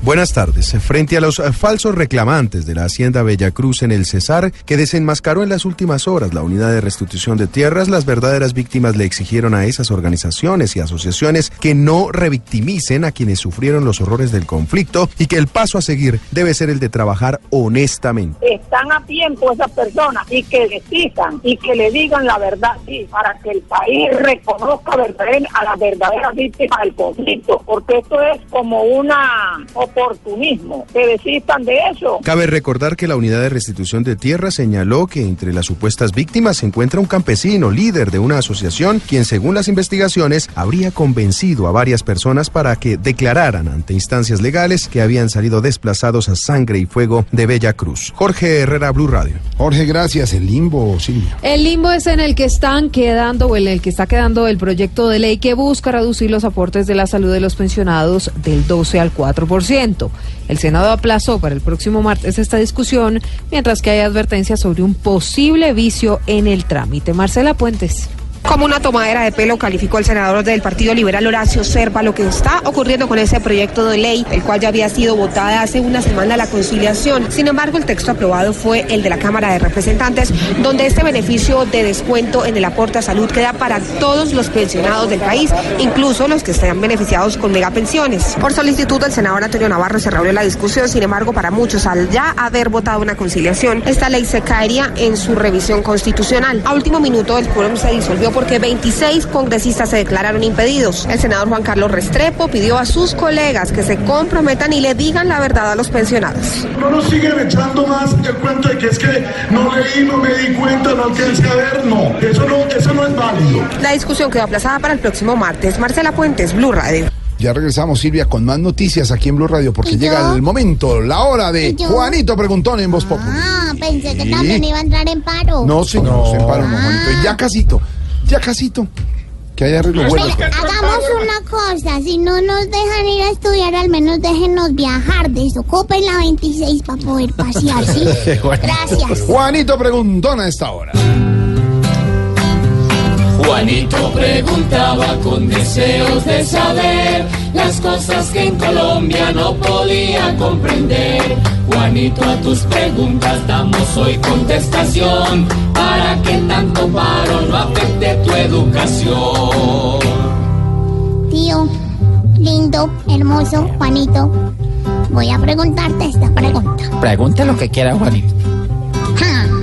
Buenas tardes. Frente a los eh, falsos reclamantes de la Hacienda Bellacruz en el Cesar, que desenmascaró en las últimas horas la unidad de restitución de tierras, las verdaderas víctimas le exigieron a esas organizaciones y asociaciones que no revictimicen a quienes sufrieron los horrores del conflicto y que el paso a seguir debe ser el de trabajar honestamente. están a tiempo esas personas y que decidan y que le digan la verdad sí, para que el país reconozca a las verdaderas víctimas del conflicto, porque esto es como una oportunismo, que desistan de eso. Cabe recordar que la unidad de restitución de tierra señaló que entre las supuestas víctimas se encuentra un campesino, líder de una asociación, quien según las investigaciones habría convencido a varias personas para que declararan ante instancias legales que habían salido desplazados a sangre y fuego de Bella Cruz. Jorge Herrera, Blue Radio. Jorge, gracias. El limbo, Silvia. El limbo es en el que están quedando o en el que está quedando el proyecto de ley que busca reducir los aportes de la salud de los pensionados del 12 al 4%. El Senado aplazó para el próximo martes esta discusión, mientras que hay advertencias sobre un posible vicio en el trámite. Marcela Puentes. Como una tomadera de pelo calificó el senador del Partido Liberal Horacio Serpa lo que está ocurriendo con ese proyecto de ley, el cual ya había sido votada hace una semana la conciliación. Sin embargo, el texto aprobado fue el de la Cámara de Representantes, donde este beneficio de descuento en el aporte a salud queda para todos los pensionados del país, incluso los que estén beneficiados con megapensiones. Por solicitud del senador Antonio Navarro se reabrió la discusión, sin embargo, para muchos, al ya haber votado una conciliación, esta ley se caería en su revisión constitucional. A último minuto, el quórum se disolvió porque 26 congresistas se declararon impedidos. El senador Juan Carlos Restrepo pidió a sus colegas que se comprometan y le digan la verdad a los pensionados. No nos siguen echando más el cuento de que es que no leí, no me di cuenta, no alcancé a ver. No, eso no, eso no es válido. La discusión quedó aplazada para el próximo martes. Marcela Puentes, Blue Radio. Ya regresamos, Silvia, con más noticias aquí en Blue Radio, porque llega el momento, la hora de. Juanito Preguntón en Voz Populi. Ah, pensé que también iba a entrar en paro. No, señor, se empara un Juanito. Y ya casito, ya casito. Que haya arreglo bueno. Hagamos una cosa, si no nos dejan ir a estudiar, al menos déjenos viajar. Desocupen la 26 para poder pasear, ¿sí? Gracias. Juanito Preguntón a esta hora. Juanito preguntaba con deseos de saber las cosas que en Colombia no podía comprender. Juanito, a tus preguntas damos hoy contestación para que tanto paro no afecte tu educación. Tío, lindo, hermoso, Juanito, voy a preguntarte esta pregunta. Pregunte lo que quiera, Juanito. Ja.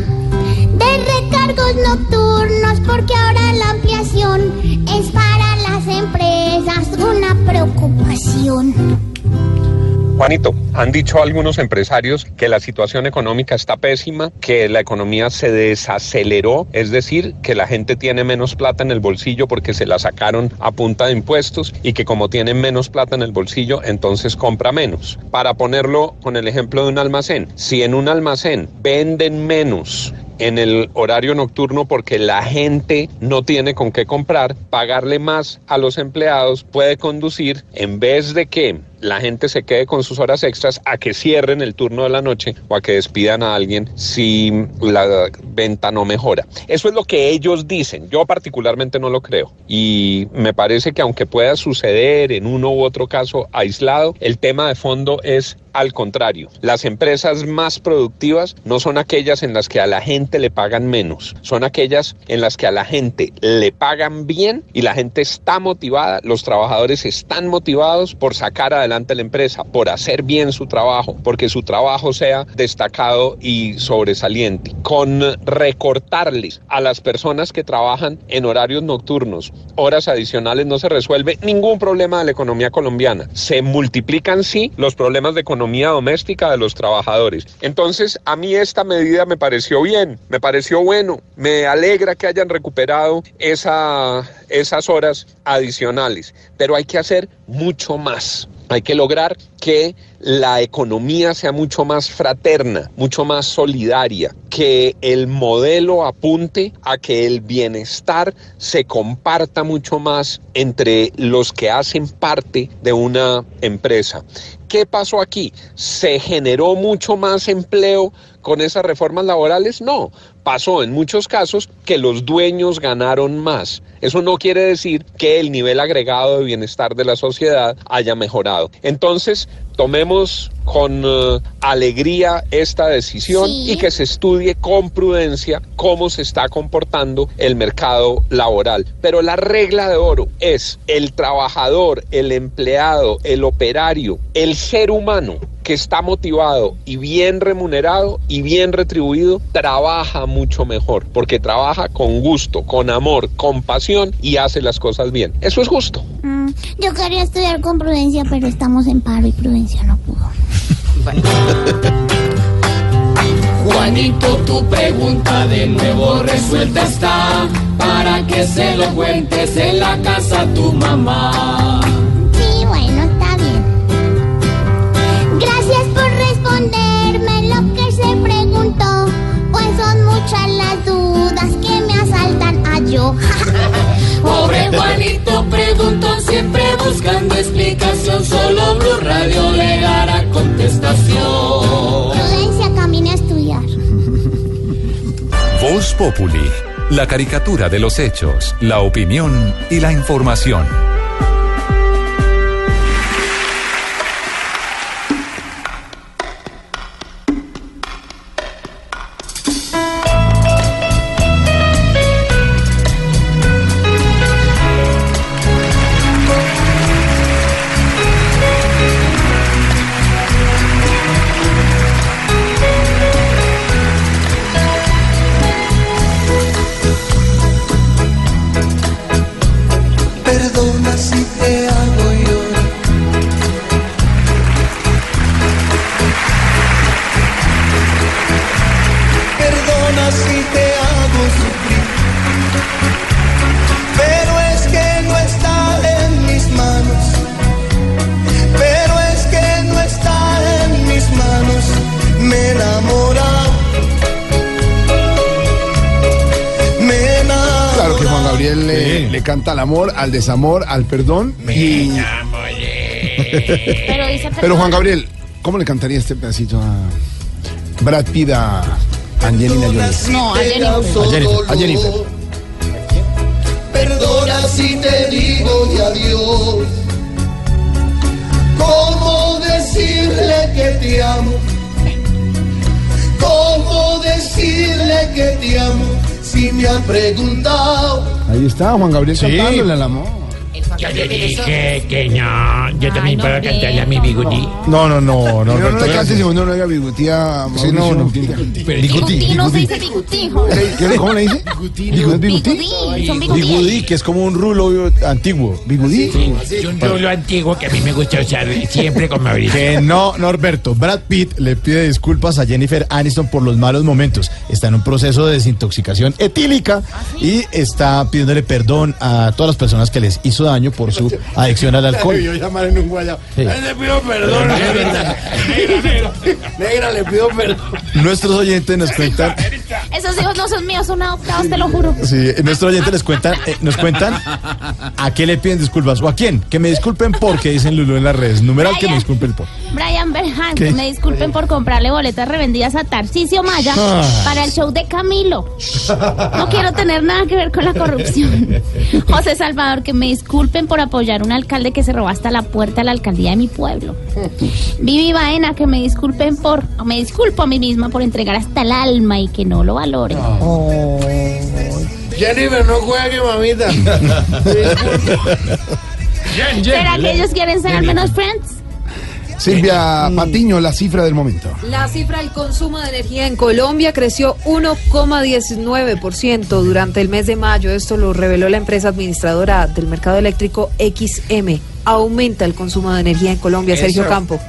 Recargos nocturnos, porque ahora la ampliación es para las empresas una preocupación. Juanito, han dicho algunos empresarios que la situación económica está pésima, que la economía se desaceleró, es decir, que la gente tiene menos plata en el bolsillo porque se la sacaron a punta de impuestos y que como tienen menos plata en el bolsillo, entonces compra menos. Para ponerlo con el ejemplo de un almacén, si en un almacén venden menos en el horario nocturno porque la gente no tiene con qué comprar, pagarle más a los empleados puede conducir, en vez de que la gente se quede con sus horas extras, a que cierren el turno de la noche o a que despidan a alguien si la venta no mejora. Eso es lo que ellos dicen. Yo particularmente no lo creo. Y me parece que aunque pueda suceder en uno u otro caso aislado, el tema de fondo es al contrario, las empresas más productivas no son aquellas en las que a la gente le pagan menos, son aquellas en las que a la gente le pagan bien y la gente está motivada, los trabajadores están motivados por sacar adelante adelante la empresa, por hacer bien su trabajo, porque su trabajo sea destacado y sobresaliente. Con recortarles a las personas que trabajan en horarios nocturnos, horas adicionales, no se resuelve ningún problema de la economía colombiana. Se multiplican sí los problemas de economía doméstica de los trabajadores. Entonces, a mí esta medida me pareció bien, me pareció bueno, me alegra que hayan recuperado esa, esas horas adicionales, pero hay que hacer mucho más. Hay que lograr que la economía sea mucho más fraterna, mucho más solidaria, que el modelo apunte a que el bienestar se comparta mucho más entre los que hacen parte de una empresa. ¿Qué pasó aquí? ¿Se generó mucho más empleo con esas reformas laborales? No, pasó en muchos casos que los dueños ganaron más. Eso no quiere decir que el nivel agregado de bienestar de la sociedad haya mejorado. Entonces, tomemos con eh, alegría esta decisión Sí. y que se estudie con prudencia cómo se está comportando el mercado laboral. Pero la regla de oro es el trabajador, el empleado, el operario, el ser humano que está motivado y bien remunerado y bien retribuido, trabaja mucho mejor, porque trabaja con gusto, con amor, con pasión y hace las cosas bien. Eso es justo. Mm, yo quería estudiar con Prudencia, pero estamos en paro y Prudencia no pudo. Juanito, tu pregunta de nuevo resuelta está para que se lo cuentes en la casa a tu mamá. Sí, bueno, está bien. Gracias por responderme lo que se preguntó, pues son muchas las dudas que me asaltan a yo. Pobre Juanito preguntó siempre buscando explicación, solo Blue Radio le dará contestación. Prudencia, camine a estudiar. Voz Populi, la caricatura de los hechos, la opinión y la información. Al amor, al desamor, al perdón. y- Pero dice Pero Juan Gabriel, ¿cómo le cantaría este pedacito a Brad Pitt a Angelina Jolie? No, a Jennifer. A Jennifer. A Jennifer. Perdona si te digo de adiós. ¿Cómo decirle que te amo? ¿Cómo decirle que te amo? Si me ha preguntado. Ahí está Juan Gabriel Sí. cantándole al amor. Yo le dije que no, yo también puedo cantarle a mi bigotí. No, no, no, no. No, le cantes si uno no oiga bigotía. Sí, no, no. Bigutí, no se dice bigutí, joder. ¿Qué- ¿Cómo le dice? Son bigudí. Bigudí, que es como un rulo antiguo. Bigudí. Es un rulo antiguo que a mí me gusta usar siempre con Mauricio. Que no, Norberto. Brad Pitt le pide disculpas a Jennifer Aniston por los malos momentos. Está en un proceso de desintoxicación etílica y está pidiéndole perdón a todas las personas que les hizo daño por su adicción al alcohol. Yo llamar en un guayabo. Sí. Le pido perdón. Negra, negra, negra, le pido perdón. Nuestros oyentes nos cuentan, Esos hijos no son míos, son adoptados, te lo juro. sí, nuestros oyentes les cuentan, eh, nos cuentan a qué le piden disculpas o a quién. Que me disculpen porque dicen Lulu en las redes. Numeral que me disculpen por. Brian Berhan, ¿Qué? me disculpen por comprarle boletas revendidas a Tarcisio Maya Ah. para el show de Camilo. No quiero tener nada que ver con la corrupción. José Salvador, que me disculpen por apoyar a un alcalde que se robó hasta la puerta de la alcaldía de mi pueblo. Vivi Baena, que me disculpen por, o me disculpo a mí misma por entregar hasta el alma y que no lo valoren. Jennifer, no juegue, mamita. ¿Será que ellos quieren ser al menos friends? Silvia Patiño, la cifra del momento. La cifra del consumo de energía en Colombia creció 1,19% durante el mes de mayo. Esto lo reveló la empresa administradora del mercado eléctrico XM. Aumenta el consumo de energía en Colombia. Sergio Eso. Campo.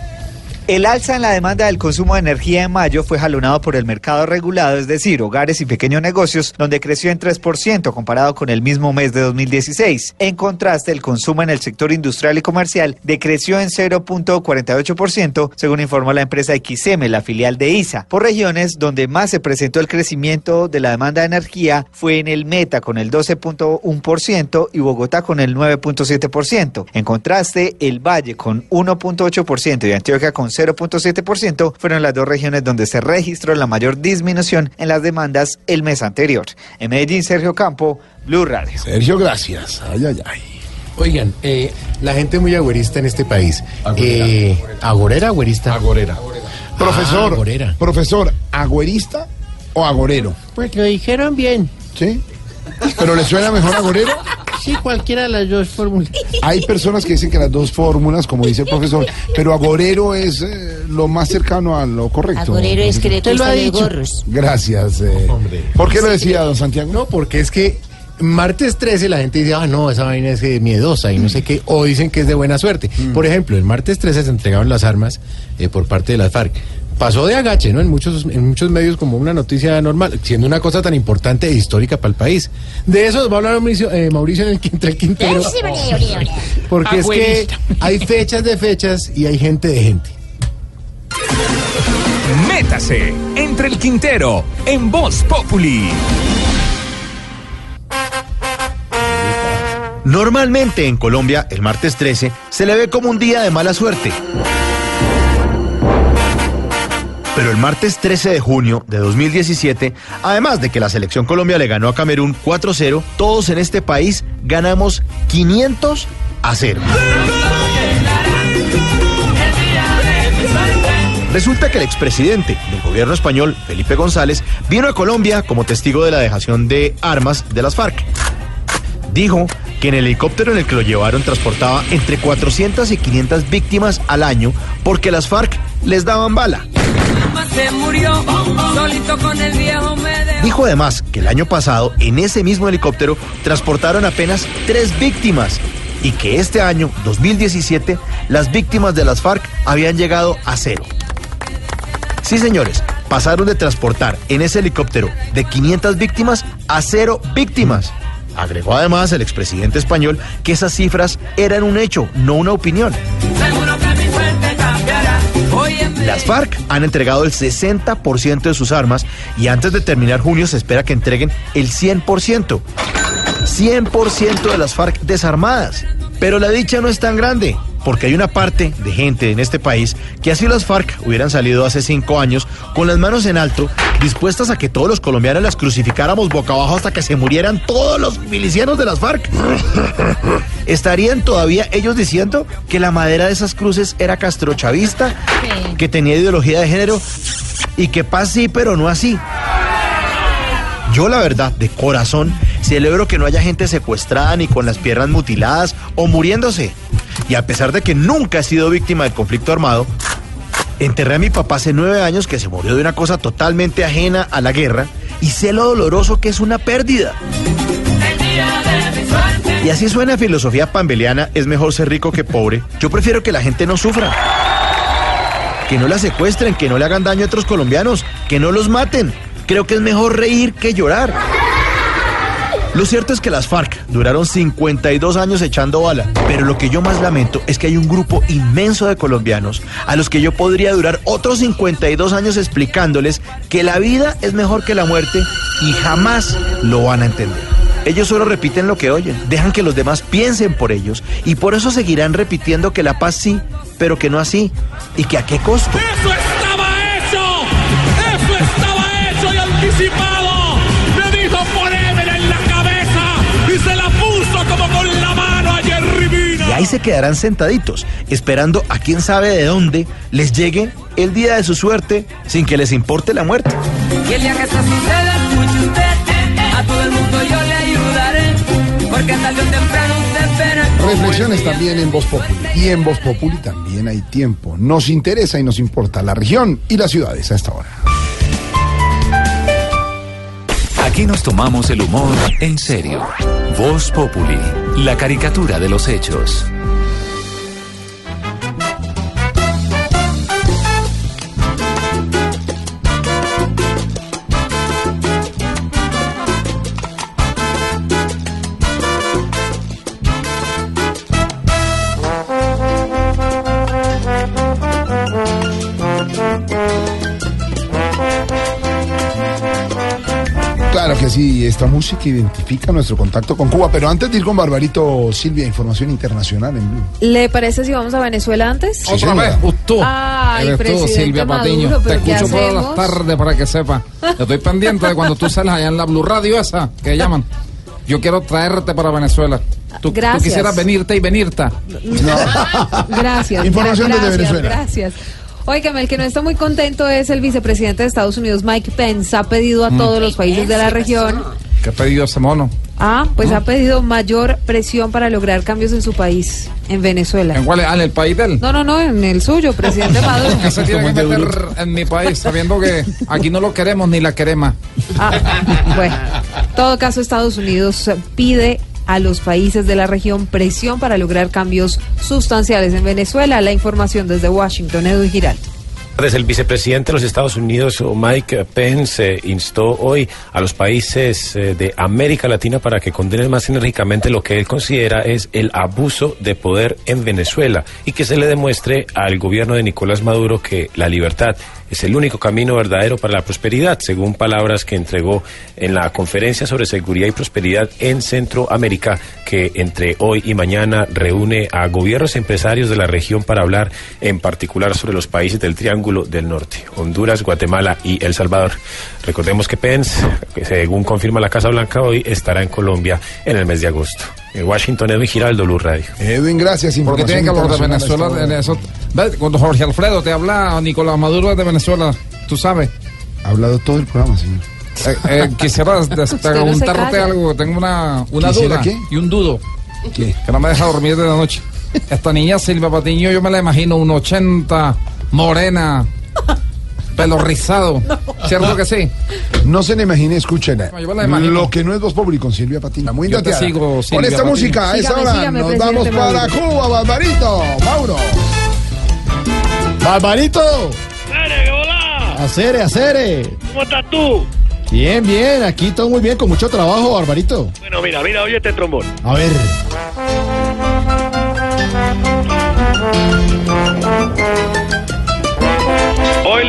El alza en la demanda del consumo de energía en mayo fue jalonado por el mercado regulado, es decir, hogares y pequeños negocios, donde creció en 3% comparado con el mismo mes de 2016. En contraste, el consumo en el sector industrial y comercial decreció en 0.48%, según informó la empresa XM, la filial de ISA. Por regiones, donde más se presentó el crecimiento de la demanda de energía fue en el Meta con el 12.1% y Bogotá con el 9.7%. En contraste, el Valle con 1.8% y Antioquia con 0.7% fueron las dos regiones donde se registró la mayor disminución en las demandas el mes anterior. En Medellín, Sergio Campo, Blue Radio. Sergio, gracias. Ay, ay, ay. Oigan, eh, la gente muy agüerista en este país. Eh, ¿Agorera, agüerista? Agorera. Profesor, agorera. profesor, ¿agüerista o agorero? Pues lo dijeron bien. ¿Sí? ¿Pero le suena mejor agorero? Sí, cualquiera de las dos fórmulas. Hay personas que dicen que las dos fórmulas, como dice el profesor, pero agorero es eh, lo más cercano a lo correcto. Agorero es que le lo ha dicho. gorros. Gracias. eh. ¿Por qué lo decía, don Santiago? No, porque es que martes 13 la gente dice, ah, no, esa vaina es eh, miedosa y no sé qué, o dicen que es de buena suerte. Por ejemplo, el martes 13 se entregaron las armas eh, por parte de las FARC. Pasó de agache, ¿no? En muchos, en muchos medios como una noticia normal, siendo una cosa tan importante e histórica para el país. De eso va a hablar Mauricio, eh, Mauricio en el, entre el quintero. Porque es que hay fechas de fechas y hay gente de gente. Métase entre el Quintero en Voz Populi. Normalmente en Colombia, el martes 13 se le ve como un día de mala suerte. Pero el martes 13 de junio de 2017, además de que la selección Colombia le ganó a Camerún 4-0, todos en este país ganamos 500 a 0. Resulta que el expresidente del gobierno español, Felipe González, vino a Colombia como testigo de la dejación de armas de las FARC. Dijo que en el helicóptero en el que lo llevaron transportaba entre 400 y 500 víctimas al año porque las FARC les daban bala. Se murió solito con el viejo me dejó. Dijo además que el año pasado en ese mismo helicóptero transportaron apenas tres víctimas y que este año, 2017, las víctimas de las FARC habían llegado a cero. Sí, señores, pasaron de transportar en ese helicóptero de 500 víctimas a cero víctimas. Agregó además el expresidente español que esas cifras eran un hecho, no una opinión. Las FARC han entregado el 60% de sus armas y antes de terminar junio se espera que entreguen el 100%. 100% de las FARC desarmadas. Pero la dicha no es tan grande, porque hay una parte de gente en este país que así las FARC hubieran salido hace cinco años con las manos en alto, dispuestas a que todos los colombianos las crucificáramos boca abajo hasta que se murieran todos los milicianos de las FARC. ¿Estarían todavía ellos diciendo que la madera de esas cruces era castrochavista, que tenía ideología de género y que paz sí, pero no así? Yo la verdad, de corazón, celebro que no haya gente secuestrada ni con las piernas mutiladas o muriéndose. Y a pesar de que nunca he sido víctima del conflicto armado, enterré a mi papá hace nueve años que se murió de una cosa totalmente ajena a la guerra y sé lo doloroso que es una pérdida. Y así suena filosofía pambeliana, es mejor ser rico que pobre. Yo prefiero que la gente no sufra. Que no la secuestren, que no le hagan daño a otros colombianos, que no los maten. Creo que es mejor reír que llorar. Lo cierto es que las FARC duraron 52 años echando bala, pero lo que yo más lamento es que hay un grupo inmenso de colombianos a los que yo podría durar otros 52 años explicándoles que la vida es mejor que la muerte y jamás lo van a entender. Ellos solo repiten lo que oyen, dejan que los demás piensen por ellos y por eso seguirán repitiendo que la paz sí, pero que no así y que a qué costo. ¡Eso estaba hecho! ¡Eso estaba hecho y anticipado! Ahí se quedarán sentaditos, esperando a quién sabe de dónde les llegue el día de su suerte sin que les importe la muerte. Y el día que esto suceda, escuche usted, a todo el mundo yo le ayudaré, porque tarde o temprano usted espera Reflexiones también en Voz Populi. Y en Voz Populi también hay tiempo. Nos interesa y nos importa la región y las ciudades a esta hora. Aquí nos tomamos el humor en serio. Voz Populi, la caricatura de los hechos. Claro que sí, esta música identifica nuestro contacto con Cuba. Pero antes de ir con Barbarito, Silvia, información internacional en Blue. ¿Le parece si vamos a Venezuela antes? Sí, Otra señora. vez, tú. Ay, Eres tú, Silvia Maduro, Patiño. Te ¿pero qué escucho todas las tardes para que sepa. Estoy pendiente de cuando tú sales allá en la Blue Radio esa que llaman. Yo quiero traerte para Venezuela. Tú, tú Gracias. quisieras venirte y venirte. Gracias. Información desde gracias, Venezuela. Gracias. Óigame, el que no está muy contento es el vicepresidente de Estados Unidos, Mike Pence. Ha pedido a Mm. todos los países de la región. ¿Qué ha pedido ese mono? Ah, pues Mm. ha pedido mayor presión para lograr cambios en su país, en Venezuela. ¿En cuál? Ah, en el país de él. No, no, no, en el suyo, presidente Maduro. ¿Qué se tiene que meter en mi país sabiendo que aquí no lo queremos ni la queremos? Ah, bueno, en todo caso, Estados Unidos pide a los países de la región presión para lograr cambios sustanciales en Venezuela. La información desde Washington, Edu Giraldo. Desde el vicepresidente de los Estados Unidos, Mike Pence, eh, instó hoy a los países eh, de América Latina para que condenen más enérgicamente lo que él considera es el abuso de poder en Venezuela y que se le demuestre al gobierno de Nicolás Maduro que la libertad es el único camino verdadero para la prosperidad, según palabras que entregó en la conferencia sobre seguridad y prosperidad en Centroamérica, que entre hoy y mañana reúne a gobiernos empresarios de la región para hablar en particular sobre los países del Triángulo del Norte, Honduras, Guatemala y El Salvador. Recordemos que Pence, según confirma la Casa Blanca hoy, estará en Colombia en el mes de agosto. En Washington, Edwin Giraldo, Blue Radio. Edwin, gracias. Porque tienen que hablar de Venezuela en eso. Cuando Jorge Alfredo te habla, Nicolás Maduro es de Venezuela, tú sabes. Ha hablado todo el programa, señor. Eh, eh, quisiera no preguntarte algo, tengo una, una ¿Quisiera duda qué? y un dudo. ¿Qué? Que no me deja dormir de la noche. Esta niña Silvia Patiño, yo me la imagino un 80, morena, pelo rizado. ¿Cierto que sí? No se le imagine, imagino. Lo que no es Voz Populi con Silvia Patiño. Muy Yo te Con Silvia esta música, a esa Sígame, hora sígame, nos vamos para. Cuba, Barbarito. Mauro. Barbarito. ¡Cere, hola! Acere, acere. ¿Cómo estás tú? Bien, bien, aquí todo muy bien, con mucho trabajo, Barbarito. Bueno, mira, mira, oye este trombón. A ver.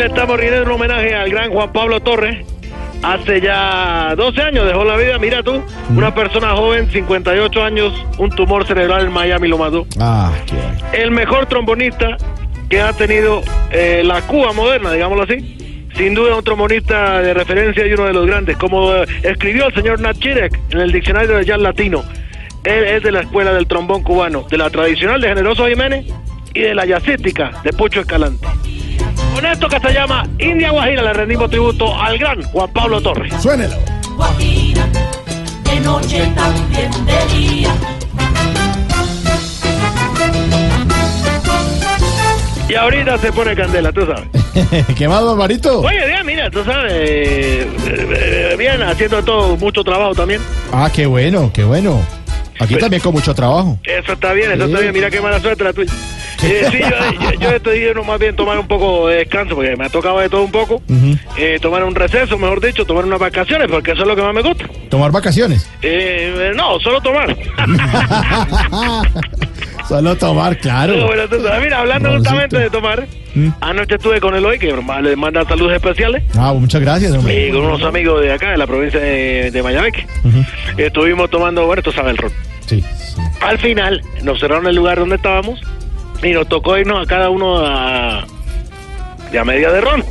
Estamos rindiendo un homenaje al gran Juan Pablo Torres. Hace ya 12 años dejó la vida, mira tú, una persona joven, 58 años, un tumor cerebral en Miami lo mató. Ah, qué. El mejor trombonista que ha tenido eh, la Cuba moderna, digámoslo así. Sin duda un trombonista de referencia y uno de los grandes, como eh, escribió el señor Nat Chirek en el diccionario de jazz latino. Él es de la escuela del trombón cubano, de la tradicional de Generoso Jiménez y de la jazzística de Pucho Escalante. Con esto que se llama India Guajira le rendimos tributo al gran Juan Pablo Torres. Suénelo. Guajira, de noche también de día. Y ahorita se pone candela, tú sabes. ¿Qué más, Barbarito? Oye, bien, mira, tú sabes, eh, eh, bien, haciendo todo, mucho trabajo también. Ah, qué bueno, qué bueno. Aquí también con mucho trabajo. Eso está bien, eso Sí. está bien, mira qué mala suerte la tuya. Eh, sí, yo, yo, yo estoy yendo más bien tomar un poco de descanso, porque me ha tocado de todo un poco. Eh, tomar un receso, mejor dicho, tomar unas vacaciones, porque eso es lo que más me gusta. Tomar vacaciones. Eh, no, solo tomar. Solo tomar, claro. Bueno, mira, hablando justamente de tomar, Mm. anoche estuve con él hoy, que le manda saludos especiales. Ah, muchas gracias, hombre. Y con unos amigos de acá, de la provincia de, de Mayabeque. Estuvimos tomando, bueno, tú sabes, el ron. Sí. Al final, nos cerraron el lugar donde estábamos y nos tocó irnos a cada uno a, de a media de ron.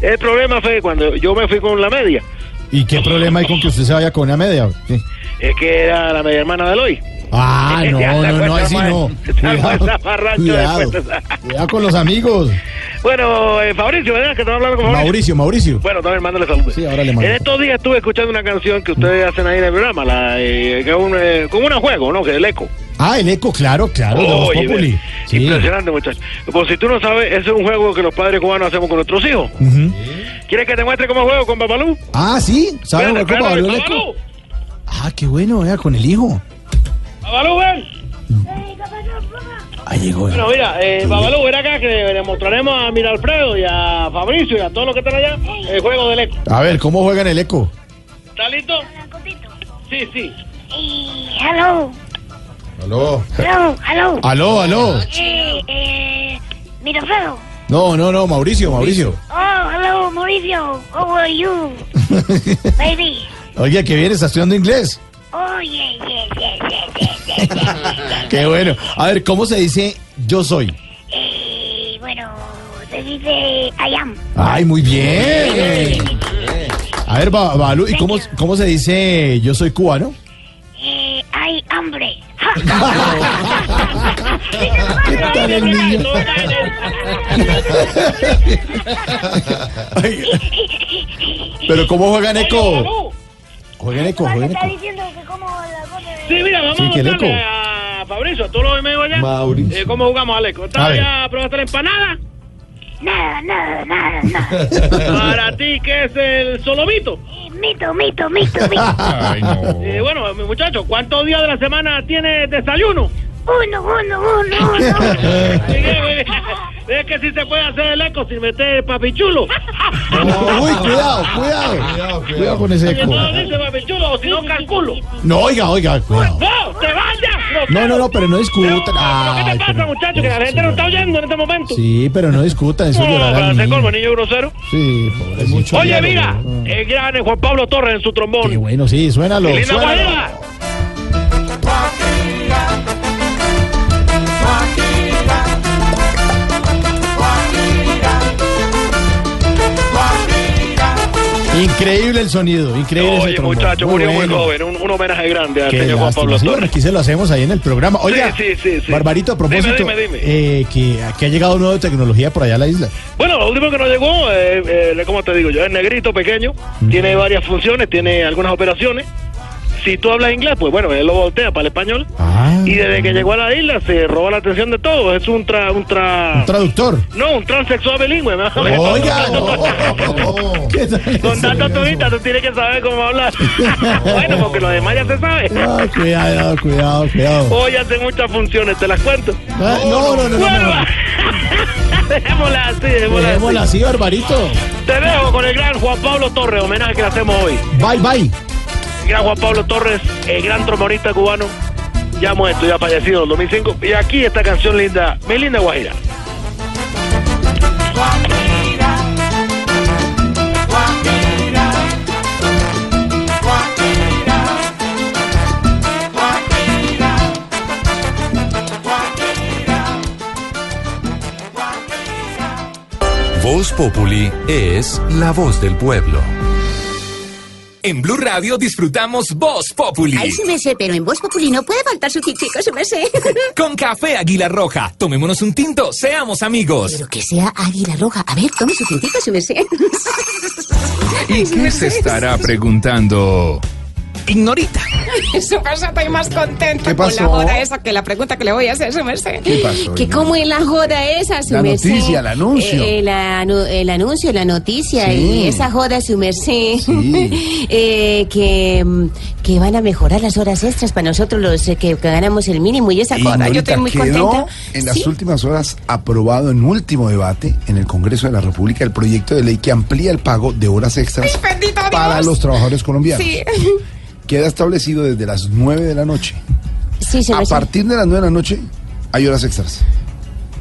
El problema fue cuando yo me fui con la media, ¿Y qué problema hay con que usted se vaya con una media? ¿Qué? es que era la media hermana de Eloy. Ah, no, no, no, no. Cuidado, con los amigos. Bueno, eh, Fabricio, ¿verdad? Que estaba hablando con Fabricio. Mauricio, Mauricio. Bueno, también mándale saludos. Sí, ahora le En mando. estos días estuve escuchando una canción que ustedes hacen ahí en el programa, la, eh, que es un, eh, como un juego, ¿no? Que es el eco. Ah, el eco, claro, claro, de Voz Oye, Populi. ve, Sí. Impresionante, muchacho. Pues si tú no sabes, ese es un juego que los padres cubanos hacemos con nuestros hijos. ¿Quieres que te muestre cómo juego con Babalú? Ah, sí, ¿sabe Espérate, jugar con espérate, Babalú el eco? Babalú, Ah, qué bueno, vea, con el hijo. Babalú, ven. Ahí llegó. Bueno, mira, eh, Babalú, ven acá que le mostraremos a Mira Alfredo y a Fabricio y a todos los que están allá el juego del eco. A ver, ¿cómo juegan el eco? ¿Está listo? Sí, sí. Hello, Aló. hello, hello. Aló, aló. Eh, eh, mira, Alfredo. No, no, no, Mauricio, Mauricio. Oh, hello, Mauricio. How are you, baby? Oye, qué bien, está estudiando inglés. Oh, yeah, yeah, yeah, yeah, yeah. Qué bueno. A ver, ¿cómo se dice yo soy? Eh, bueno, se dice I am. Ay, muy bien. A ver, Ba- Babalú, ¿y cómo, cómo se dice yo soy cubano? Eh, hay hambre. ¿Qué tal el niño? Pero ¿cómo juegan eco? Juegan eco, juegan Está eco. Sí, mira, vamos Sí, a mostrarle a Fabricio, a todos los amigos allá. Mauricio. Eh, ¿Cómo jugamos al eco? A ¿Estás ver. ya probaste la empanada? Nada, nada, nada, nada. Para ti, ¿qué es el solomito? Mito, mito, mito, mito. Eh, bueno, mi muchacho, ¿cuántos días de la semana tienes desayuno? Uno, uno, uno, uno. Es que si se puede hacer el eco sin meter papichulo. Uy, cuidado, cuidado. Cuidado con ese eco. no dice papichulo, o si no calculo. No, oiga, oiga, cuidado. ¡No! ¡Te vayas! No, no, no, pero no discutan. ¿Qué te pasa, pero- muchacho? Que la gente no está oyendo en este momento. Sí, pero no discutan, eso niño. colmo, niño grosero. Sí, pobrecito. Oye, mira, el gran Juan Pablo Torres en su trombón. Qué bueno, sí, suénalo, ¡Qué linda suénalo. guajira! Increíble el sonido, increíble ese Oye, trombón. muchacho, murió muy bueno. joven. Un, un homenaje grande al Qué señor Juan. Pablo Sí, aquí se lo hacemos ahí en el programa. Oiga, Sí, sí. Barbarito, a propósito, Dime, dime, dime. eh, que, que ha llegado nueva tecnología por allá a la isla. Bueno, lo último que nos llegó, eh, eh, ¿cómo te digo yo? Es negrito, pequeño, tiene varias funciones, tiene algunas operaciones. Si tú hablas inglés, pues bueno, él lo voltea para el español. Ah. Y desde que llegó a la isla se roba la atención de todos. Es un tra... Un, tra... Un traductor. No, un transexual bilingüe. Oiga, no. ¿Qué tal Con ese? tantas turistas, tú tienes que saber cómo hablar. bueno, porque lo demás ya se sabe. Ah, cuidado, cuidado, cuidado. Hoy hace muchas funciones, te las cuento. Ah, no, no, no, no, no. dejémosla así, dejémosla Dejémosla así. así, Barbarito. Te dejo con el gran Juan Pablo Torres, homenaje que le hacemos hoy. Bye, bye. El gran Juan Pablo Torres, el gran trombonista cubano, ya muerto, ya fallecido en el 2005. Y aquí esta canción linda, mi linda Guajira. Voz Populi es la voz del pueblo. En Blue Radio disfrutamos Voz Populi. Ay, sí me sé, pero en Voz Populi no puede faltar su tintico, sí me sé. Con café Águila Roja. Tomémonos un tinto, seamos amigos. Pero que sea águila roja. A ver, tome su tintico, sí me sé. ¿Y qué se estará preguntando? Ignorita. Eso pasa, estoy más contenta ¿Qué con la joda esa que la pregunta que le voy a hacer, su merced. ¿Qué pasó, Que cómo es la joda esa, su La merced. noticia, el anuncio. Eh, el, anu- el anuncio, la noticia Sí. y esa joda, su merced. Eh, que, que van a mejorar las horas extras para nosotros los eh, que, que ganamos el mínimo y esa joda. Yo estoy muy quedó contenta. en las Sí. últimas horas aprobado en último debate en el Congreso de la República el proyecto de ley que amplía el pago de horas extras para los trabajadores colombianos. Sí. Queda establecido desde las 9 de la noche. Sí, se A me partir de las 9 de la noche hay horas extras.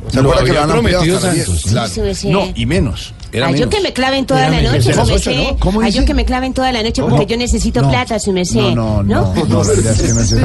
¿Se acuerda que lo han prometido Santos, 10? ¿no? Claro. Sí, sí, sí. No, y menos. Era Ay, yo que me claven toda la noche, Desde su merced. ¿no? ¿Cómo Ay, yo que me claven toda la noche ¿Cómo? porque yo necesito No. plata, su merced. No, no, no.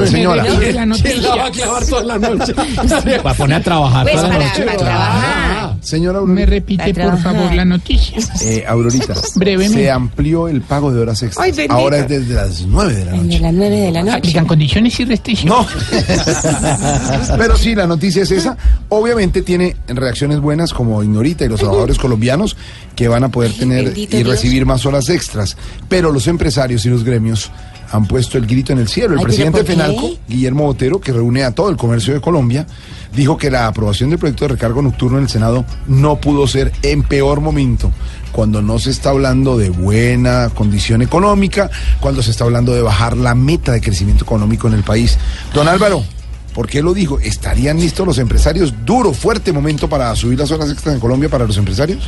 Señora. ¿Quién la va a clavar toda la noche? Para poner a trabajar Pues toda la noche. para trabajar. Señora Me repite, por favor, la noticia. Eh, Aurorita, Brevemente. se amplió el pago de horas extras. Ay. Ahora es desde las 9 de la noche. De las nueve de la noche. Aplican condiciones y restricciones. No. Pero sí, la noticia es esa. Obviamente tiene reacciones buenas como Ignorita y los trabajadores colombianos que van a poder tener y Dios. recibir más horas extras. Pero los empresarios y los gremios han puesto el grito en el cielo. El Ay, ¿pero presidente? Fenalco, Guillermo Botero, que reúne a todo el comercio de Colombia, dijo que la aprobación del proyecto de recargo nocturno en el Senado no pudo ser en peor momento, cuando no se está hablando de buena condición económica, cuando se está hablando de bajar la meta de crecimiento económico en el país. Don Álvaro, ¿por qué lo dijo? ¿Estarían listos los empresarios? Duro, fuerte momento para subir las horas extras en Colombia para los empresarios.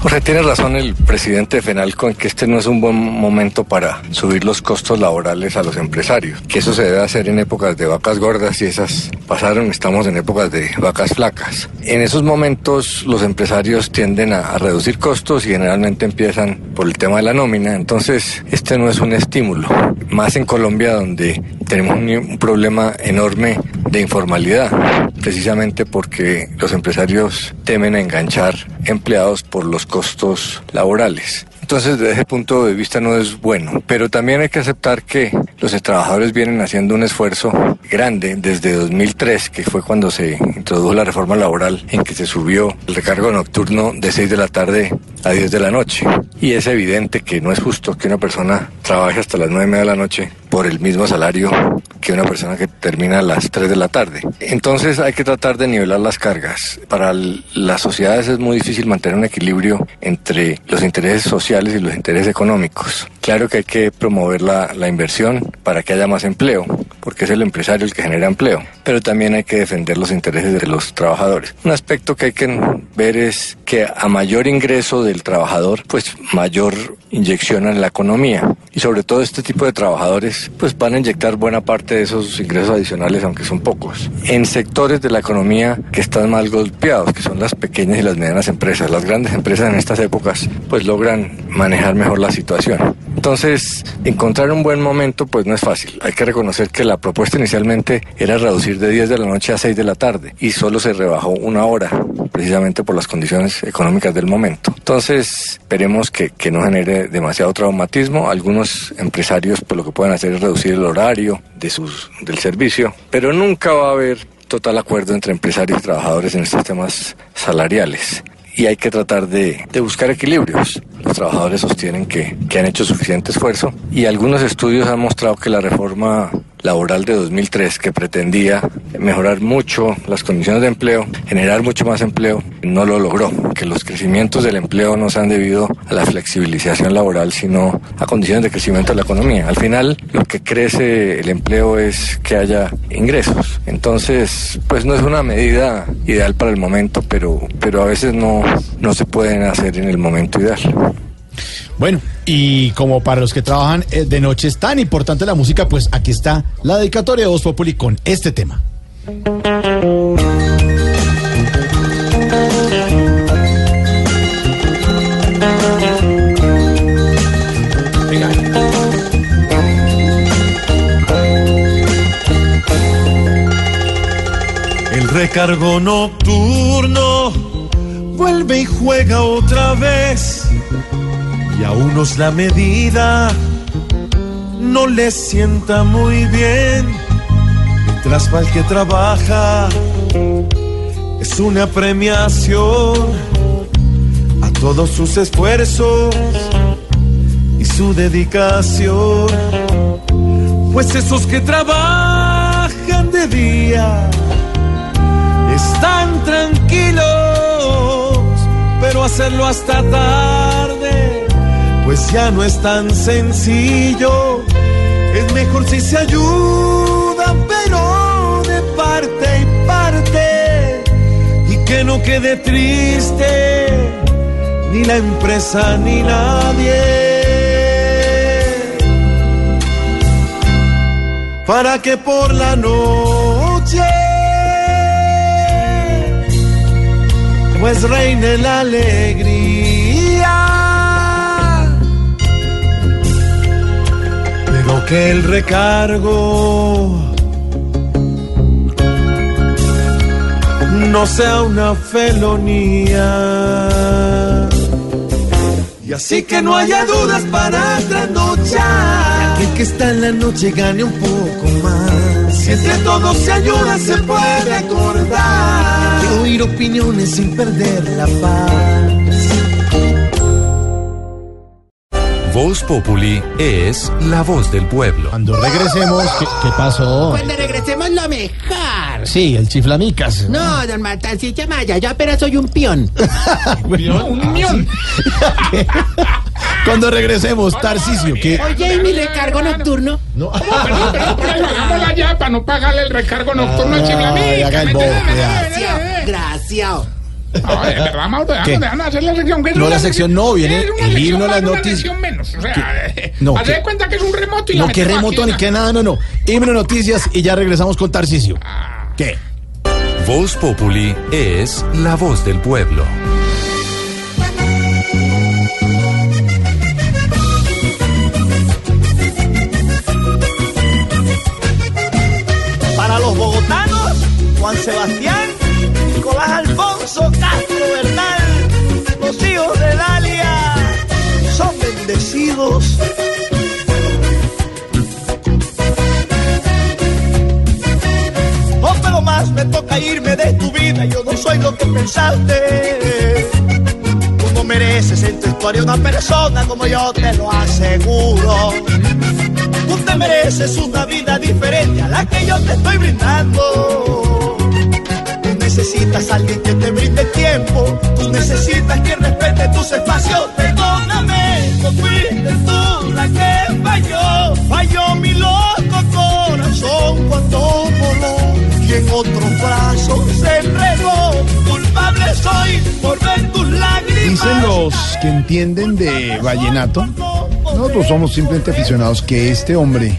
Jorge, tiene razón el presidente de Fenalco en que este no es un buen momento para subir los costos laborales a los empresarios, que eso se debe hacer en épocas de vacas gordas y esas pasaron, estamos en épocas de vacas flacas. En esos momentos los empresarios tienden a, a reducir costos y generalmente empiezan por el tema de la nómina, entonces este no es un estímulo, más en Colombia donde tenemos un, un problema enorme de informalidad, precisamente porque los empresarios temen enganchar empleados por los costos laborales. Entonces, desde ese punto de vista no es bueno, pero también hay que aceptar que los trabajadores vienen haciendo un esfuerzo grande desde 2003, que fue cuando se introdujo la reforma laboral en que se subió el recargo nocturno de 6 de la tarde a 10 de la noche. Y es evidente que no es justo que una persona trabaje hasta las 9 y media de la noche por el mismo salario que una persona que termina a las 3 de la tarde. Entonces hay que tratar de nivelar las cargas. Para las sociedades es muy difícil mantener un equilibrio entre los intereses sociales y los intereses económicos. Claro que hay que promover la, la inversión para que haya más empleo, porque es el empresario el que genera empleo, pero también hay que defender los intereses de los trabajadores. Un aspecto que hay que ver es que a mayor ingreso del trabajador, pues mayor inyección en la economía. Y sobre todo este tipo de trabajadores, pues van a inyectar buena parte de esos ingresos adicionales, aunque son pocos. En sectores de la economía que están mal golpeados, que son las pequeñas y las medianas empresas. Las grandes empresas en estas épocas, pues logran manejar mejor la situación. Entonces, encontrar un buen momento, pues no es fácil. Hay que reconocer que la propuesta inicialmente era reducir de 10 de la noche a 6 de la tarde y solo se rebajó una hora, precisamente por las condiciones económicas del momento. Entonces, esperemos que, que no genere demasiado traumatismo. Algunos empresarios, pues lo que pueden hacer es reducir el horario de sus, del servicio, pero nunca va a haber total acuerdo entre empresarios y trabajadores en estos temas salariales y hay que tratar de, de buscar equilibrios. Los trabajadores sostienen que, que han hecho suficiente esfuerzo y algunos estudios han mostrado que la reforma laboral de 2003 que pretendía mejorar mucho las condiciones de empleo, generar mucho más empleo, no lo logró, que los crecimientos del empleo no se han debido a la flexibilización laboral, sino a condiciones de crecimiento de la economía. Al final, lo que crece el empleo es que haya ingresos. Entonces, pues no es una medida ideal para el momento, pero, pero a veces no, no se pueden hacer en el momento ideal. Bueno, y como para los que trabajan eh, de noche es tan importante la música, pues aquí está la dedicatoria de Voz Populi con este tema. El recargo nocturno vuelve y juega otra vez. Y a unos la medida no les sienta muy bien. Mientras para el que trabaja es una premiación a todos sus esfuerzos y su dedicación. Pues esos que trabajan de día están tranquilos, pero hacerlo hasta tarde, pues ya no es tan sencillo. Es mejor si se ayudan, pero de parte y parte, y que no quede triste ni la empresa ni nadie. Para que por la noche pues reine la alegría. Que el recargo no sea una felonía. Y así que no haya dudas para trasnochar. Aquel que está en la noche gane un poco más. Si entre todos se ayudan, se puede acordar. De oír opiniones sin perder la paz. Voz Populi es la voz del pueblo. Cuando regresemos, ¿qué, qué pasó? Cuando regresemos lo mejor. Sí, el chiflamicas. No, don Martancilla Maya, yo apenas soy un peón. un mión. Cuando regresemos, Tarcisio, que Oye, ¿y mi recargo nocturno? No. Para no pagarle el recargo nocturno al Ay, chiflamica. haga el ¿me bobo, entiendes? Gracias, No, déjanos hacer la sección. que es No, la sección no, viene el himno, las noticias. sección menos. O sea, No, haz ¿qué? de cuenta que es un remoto y no, que remoto ni que nada, no, no. Himno Noticias y ya regresamos con Tarcisio. ¿Qué? Voz Populi es la voz del pueblo. Para los bogotanos, Juan Sebastián, bendecidos. No pero más me toca irme de tu vida, yo no soy lo que pensaste. Tú no mereces en tu historia una persona como yo te lo aseguro. Tú te mereces una vida diferente a la que yo te estoy brindando. Tú necesitas alguien que te brinde tiempo. Tú necesitas quien respete tus espacios. Fuiste tú la que falló. Falló mi loco corazón cuando voló. Y en otros brazos se. Culpable soy por ver tus lágrimas. Dicen los que entienden de vallenato, nosotros somos simplemente aficionados, que este hombre,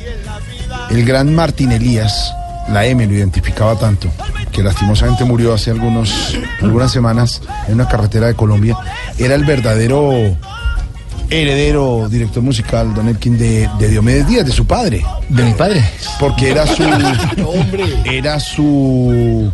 el gran Martín Elías, la M lo identificaba tanto, que lastimosamente murió hace algunos, algunas semanas en una carretera de Colombia, era el verdadero heredero, director musical, Don Elkin, de, de Diomedes Díaz, de su padre. De mi padre. Porque era su, era su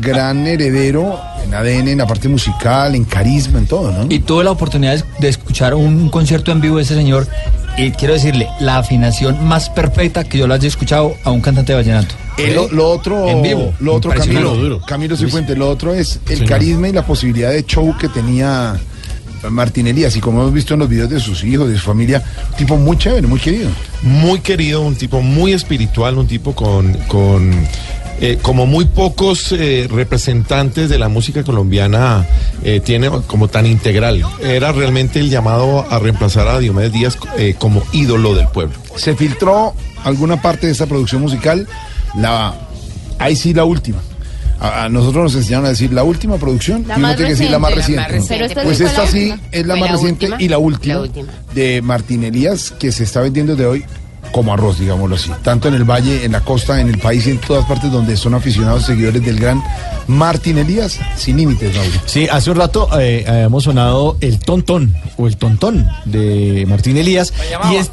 gran heredero en ADN, en la parte musical, en carisma, en todo, ¿no? Y tuve la oportunidad de- escuchar un concierto en vivo de ese señor. Y quiero decirle, la afinación más perfecta que yo le haya escuchado a un cantante de vallenato. Eh, lo, lo otro, En vivo. lo otro. Camilo, Camilo Cifuentes, lo otro es el carisma y la posibilidad de show que tenía Martín Elías. Y como hemos visto en los videos de sus hijos, de su familia, un tipo muy chévere, muy querido. muy querido, un tipo muy espiritual, un tipo con, con eh, como muy pocos eh, representantes de la música colombiana eh, tiene como tan integral. Era realmente el llamado a reemplazar a Diomedes Díaz como ídolo del pueblo. Se filtró alguna parte de esta producción musical, la ahí sí la última. A, a nosotros nos enseñaron a decir la última producción La y uno tiene que decir la más reciente, la reciente. más reciente. Pero esta pues esta la sí es la más la reciente última. y la última, La última. de Martín Elías que se está vendiendo de hoy como arroz, digámoslo así. Tanto en el valle, en la costa, en el país y en todas partes donde son aficionados seguidores del gran Martín Elías, sin límites, Mauro. Sí, hace un rato eh, habíamos sonado el tontón o el tontón de Martín Elías. Y es,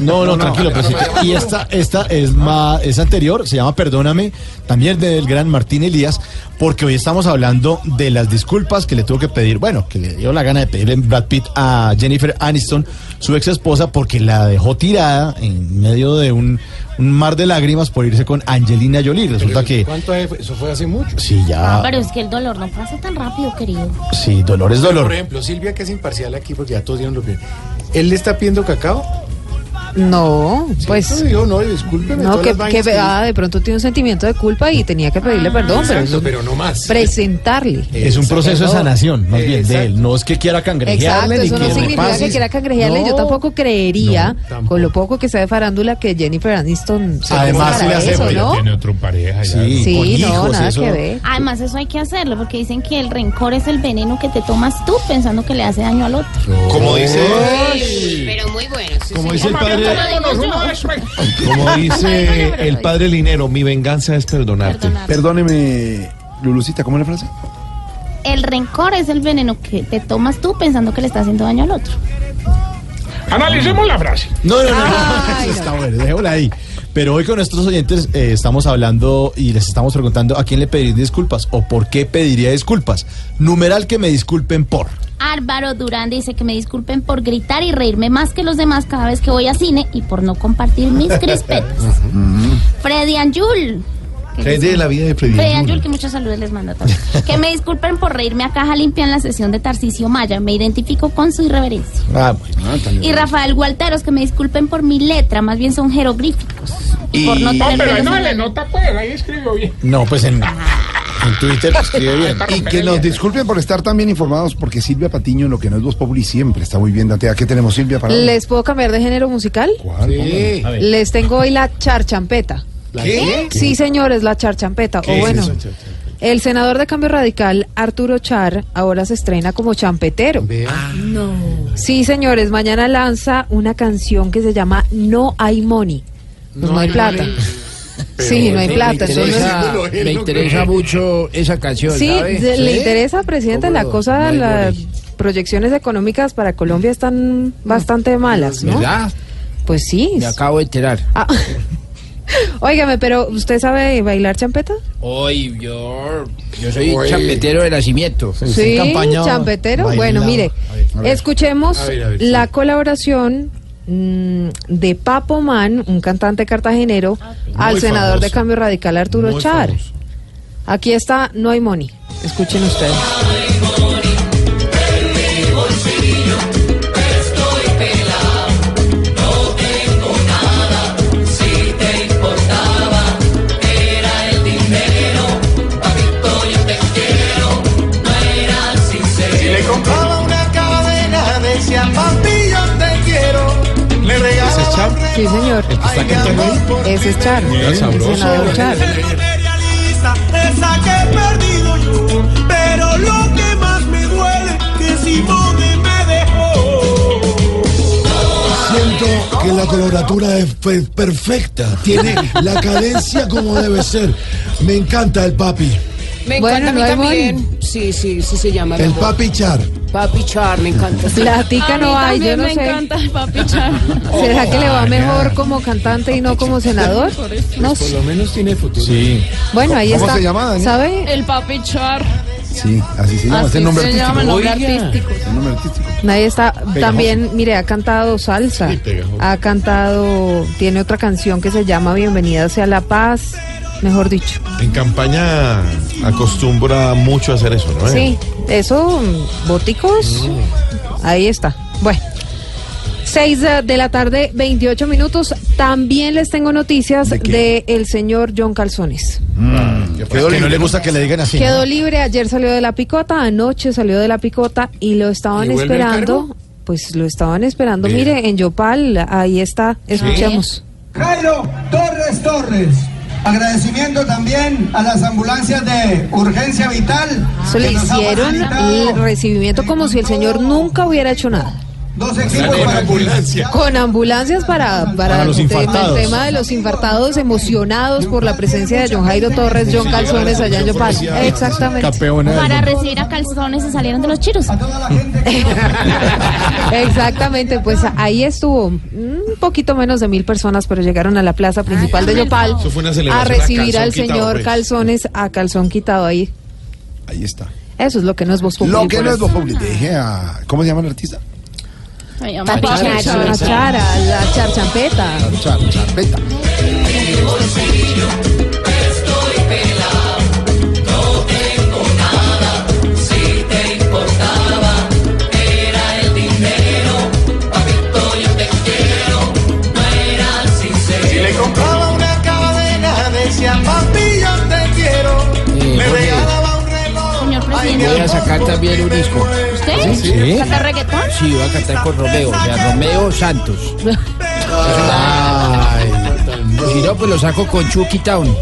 no, no, tranquilo, presidente. Y esta, esta es más, es anterior, se llama Perdóname, también del gran Martín Elías, porque hoy estamos hablando de las disculpas que le tuvo que pedir, bueno, que le dio la gana de pedirle Brad Pitt a Jennifer Aniston, su ex esposa, porque la dejó tirada en medio de un, un mar de lágrimas por irse con Angelina Jolie. Resulta que ¿Cuánto? Eso fue hace mucho. sí, ya, Pero es que el dolor no pasa tan rápido, querido. sí, dolor es dolor. Por ejemplo, Silvia, que es imparcial aquí, porque ya todos dieron lo mismo. ¿Él le está pidiendo cacao? No, pues. Dijo, no, discúlpeme. No, que, que que- ah, de pronto tiene un sentimiento de culpa y tenía que pedirle perdón, pero, Exacto, eso- pero no más. presentarle. Es un proceso de sanación, más bien, de él. No es que quiera Exacto, cangrejearle ni eso no significa que quiera cangrejearle. Yo tampoco creería, No, tampoco. con lo poco que sabe de farándula, que Jennifer Aniston se Además, para acepta, eso, ¿no? Tiene otro pareja. ya. Sí, no, nada eso. que ver. Además, eso hay que hacerlo porque dicen que el rencor es el veneno que te tomas tú pensando que le hace daño al otro. Como dice, Pero muy bueno. como dice el padre, Como dice el padre Linero, mi venganza es perdonarte. Perdóneme, Lulucita, ¿cómo es la frase? El rencor es el veneno que te tomas tú pensando que le está haciendo daño al otro. Analicemos la frase. No, no, no, no, eso está bueno, dejémosla ahí. Pero hoy con nuestros oyentes eh, estamos hablando y les estamos preguntando a quién le pediría disculpas o por qué pediría disculpas. Numeral que me disculpen por. Álvaro Durán dice que me disculpen por gritar y reírme más que los demás cada vez que voy a cine y por no compartir mis crispetas. Freddy Anjul, que- ¿Qué hay de la vida de Freddy Freddy Anjul? Que muchos saludos les mando a todos. que me disculpen por reírme a caja limpia en la sesión de Tarcisio Maya. Me identifico con su irreverencia. Ah, bueno. Y Rafael Gualteros, que me disculpen por mi letra, más bien son jeroglíficos. Y por no No, tener pero no le nota pues, ahí escribió bien. No, pues en, en Twitter escribe bien. Y que nos disculpen por estar tan bien informados, porque Silvia Patiño, en lo que no es Voz Populi, siempre está muy bien dateada. ¿Qué tenemos, Silvia, para hoy? ¿Les puedo cambiar de género musical? ¿Cuál? Sí. A ver. Les tengo hoy la charchampeta. ¿La qué? Sí, señores, la charchampeta. ¿Qué O es bueno, eso? el senador de Cambio Radical, Arturo Char, ahora se estrena como champetero. No. Sí, señores, mañana lanza una canción que se llama No hay money. Pues no, hay plata. Sí, no hay plata. Me eso no es- interesa, me interesa mucho esa canción, Sí, le interesa, presidente, la cosa, No las proyecciones económicas para Colombia están bastante malas, ¿no? ¿Verdad? Pues sí. Me acabo de enterar. Ah. Óigame, pero ¿usted sabe bailar champeta? Hoy yo, yo soy Oye. champetero de nacimiento. Sí, champetero. Bueno, mire, escuchemos A ver, a ver, la colaboración de Papo Man, un cantante cartagenero, al Muy senador de. Cambio Radical Arturo Muy Char. Aquí está No hay money. Escuchen ustedes. Sí, señor. Ese es Char. El senador Char. esa que he perdido yo. Pero lo que más me duele, que Simone me dejó. Siento que la coloratura es pe- perfecta. Tiene la cadencia como debe ser. Me encanta el papi. Me Bueno, encanta no a mí también. Sí, sí, sí se llama. El mejor. papi Char. Papi Char, me encanta. Platica no hay, yo no me sé. encanta el papi Char. ¿Será que le va mejor como cantante y no como senador? No Por sé. lo menos tiene futuro. Sí. Bueno, ahí ¿Cómo está. se llama, Daniel? ¿Sabe? El papi Char. Sí, así se llama. Así es el nombre se artístico. llama el nombre artístico. Es el nombre artístico. Nadie está. También, mire, ha cantado salsa. Sí. Ha cantado. Tiene otra canción que se llama Bienvenida sea la paz. Mejor dicho. En campaña acostumbra mucho a hacer eso, ¿no? Sí, eso, mm, boticos. Ahí está. Bueno. 6 de la tarde, 28 minutos. También les tengo noticias de, el señor John Calzones. Quedó que no le gusta que le digan así. Quedó libre, ayer salió de la picota, anoche salió de la picota y lo estaban ¿Y vuelve al esperando. Pues lo estaban esperando. Bien. Mire, en Yopal, ahí está. Escuchemos. Jairo Torres Torres. Agradecimiento también a las ambulancias de urgencia vital. Eso le hicieron el recibimiento como si el señor nunca hubiera hecho nada. Dos equipos para ambulancia. Con ambulancias para, para, Para los el, tema, infartados. el tema de los infartados emocionados por la presencia de John Jairo Torres, John Calzones allá en Yopal. Exactamente. Para recibir a calzones se salieron de los chiros. Exactamente, pues ahí estuvo un poquito menos de mil personas, pero llegaron a la plaza principal de Yopal a recibir al señor pues. Calzones a calzón quitado ahí. Ahí está. Eso es lo que no es voz Lo que no es. Voz a. ¿Cómo se llama el artista? Papi Chara, la chara, la charchampeta. Char, Charpeta. Estoy pelado, no tengo nada. Si te importaba, era el dinero. Papito, yo te quiero, no era sincero. Si le compraba una cadena, decía papi, yo te quiero. Le Jorge. regalaba un reloj. Señor Voy a sacar también un disco. ¿Usted? Sí. ¿Canta reggaetón? Sí, voy a cantar con Romeo, o sea, Romeo Santos. O si no, pues lo saco con Chucky Town.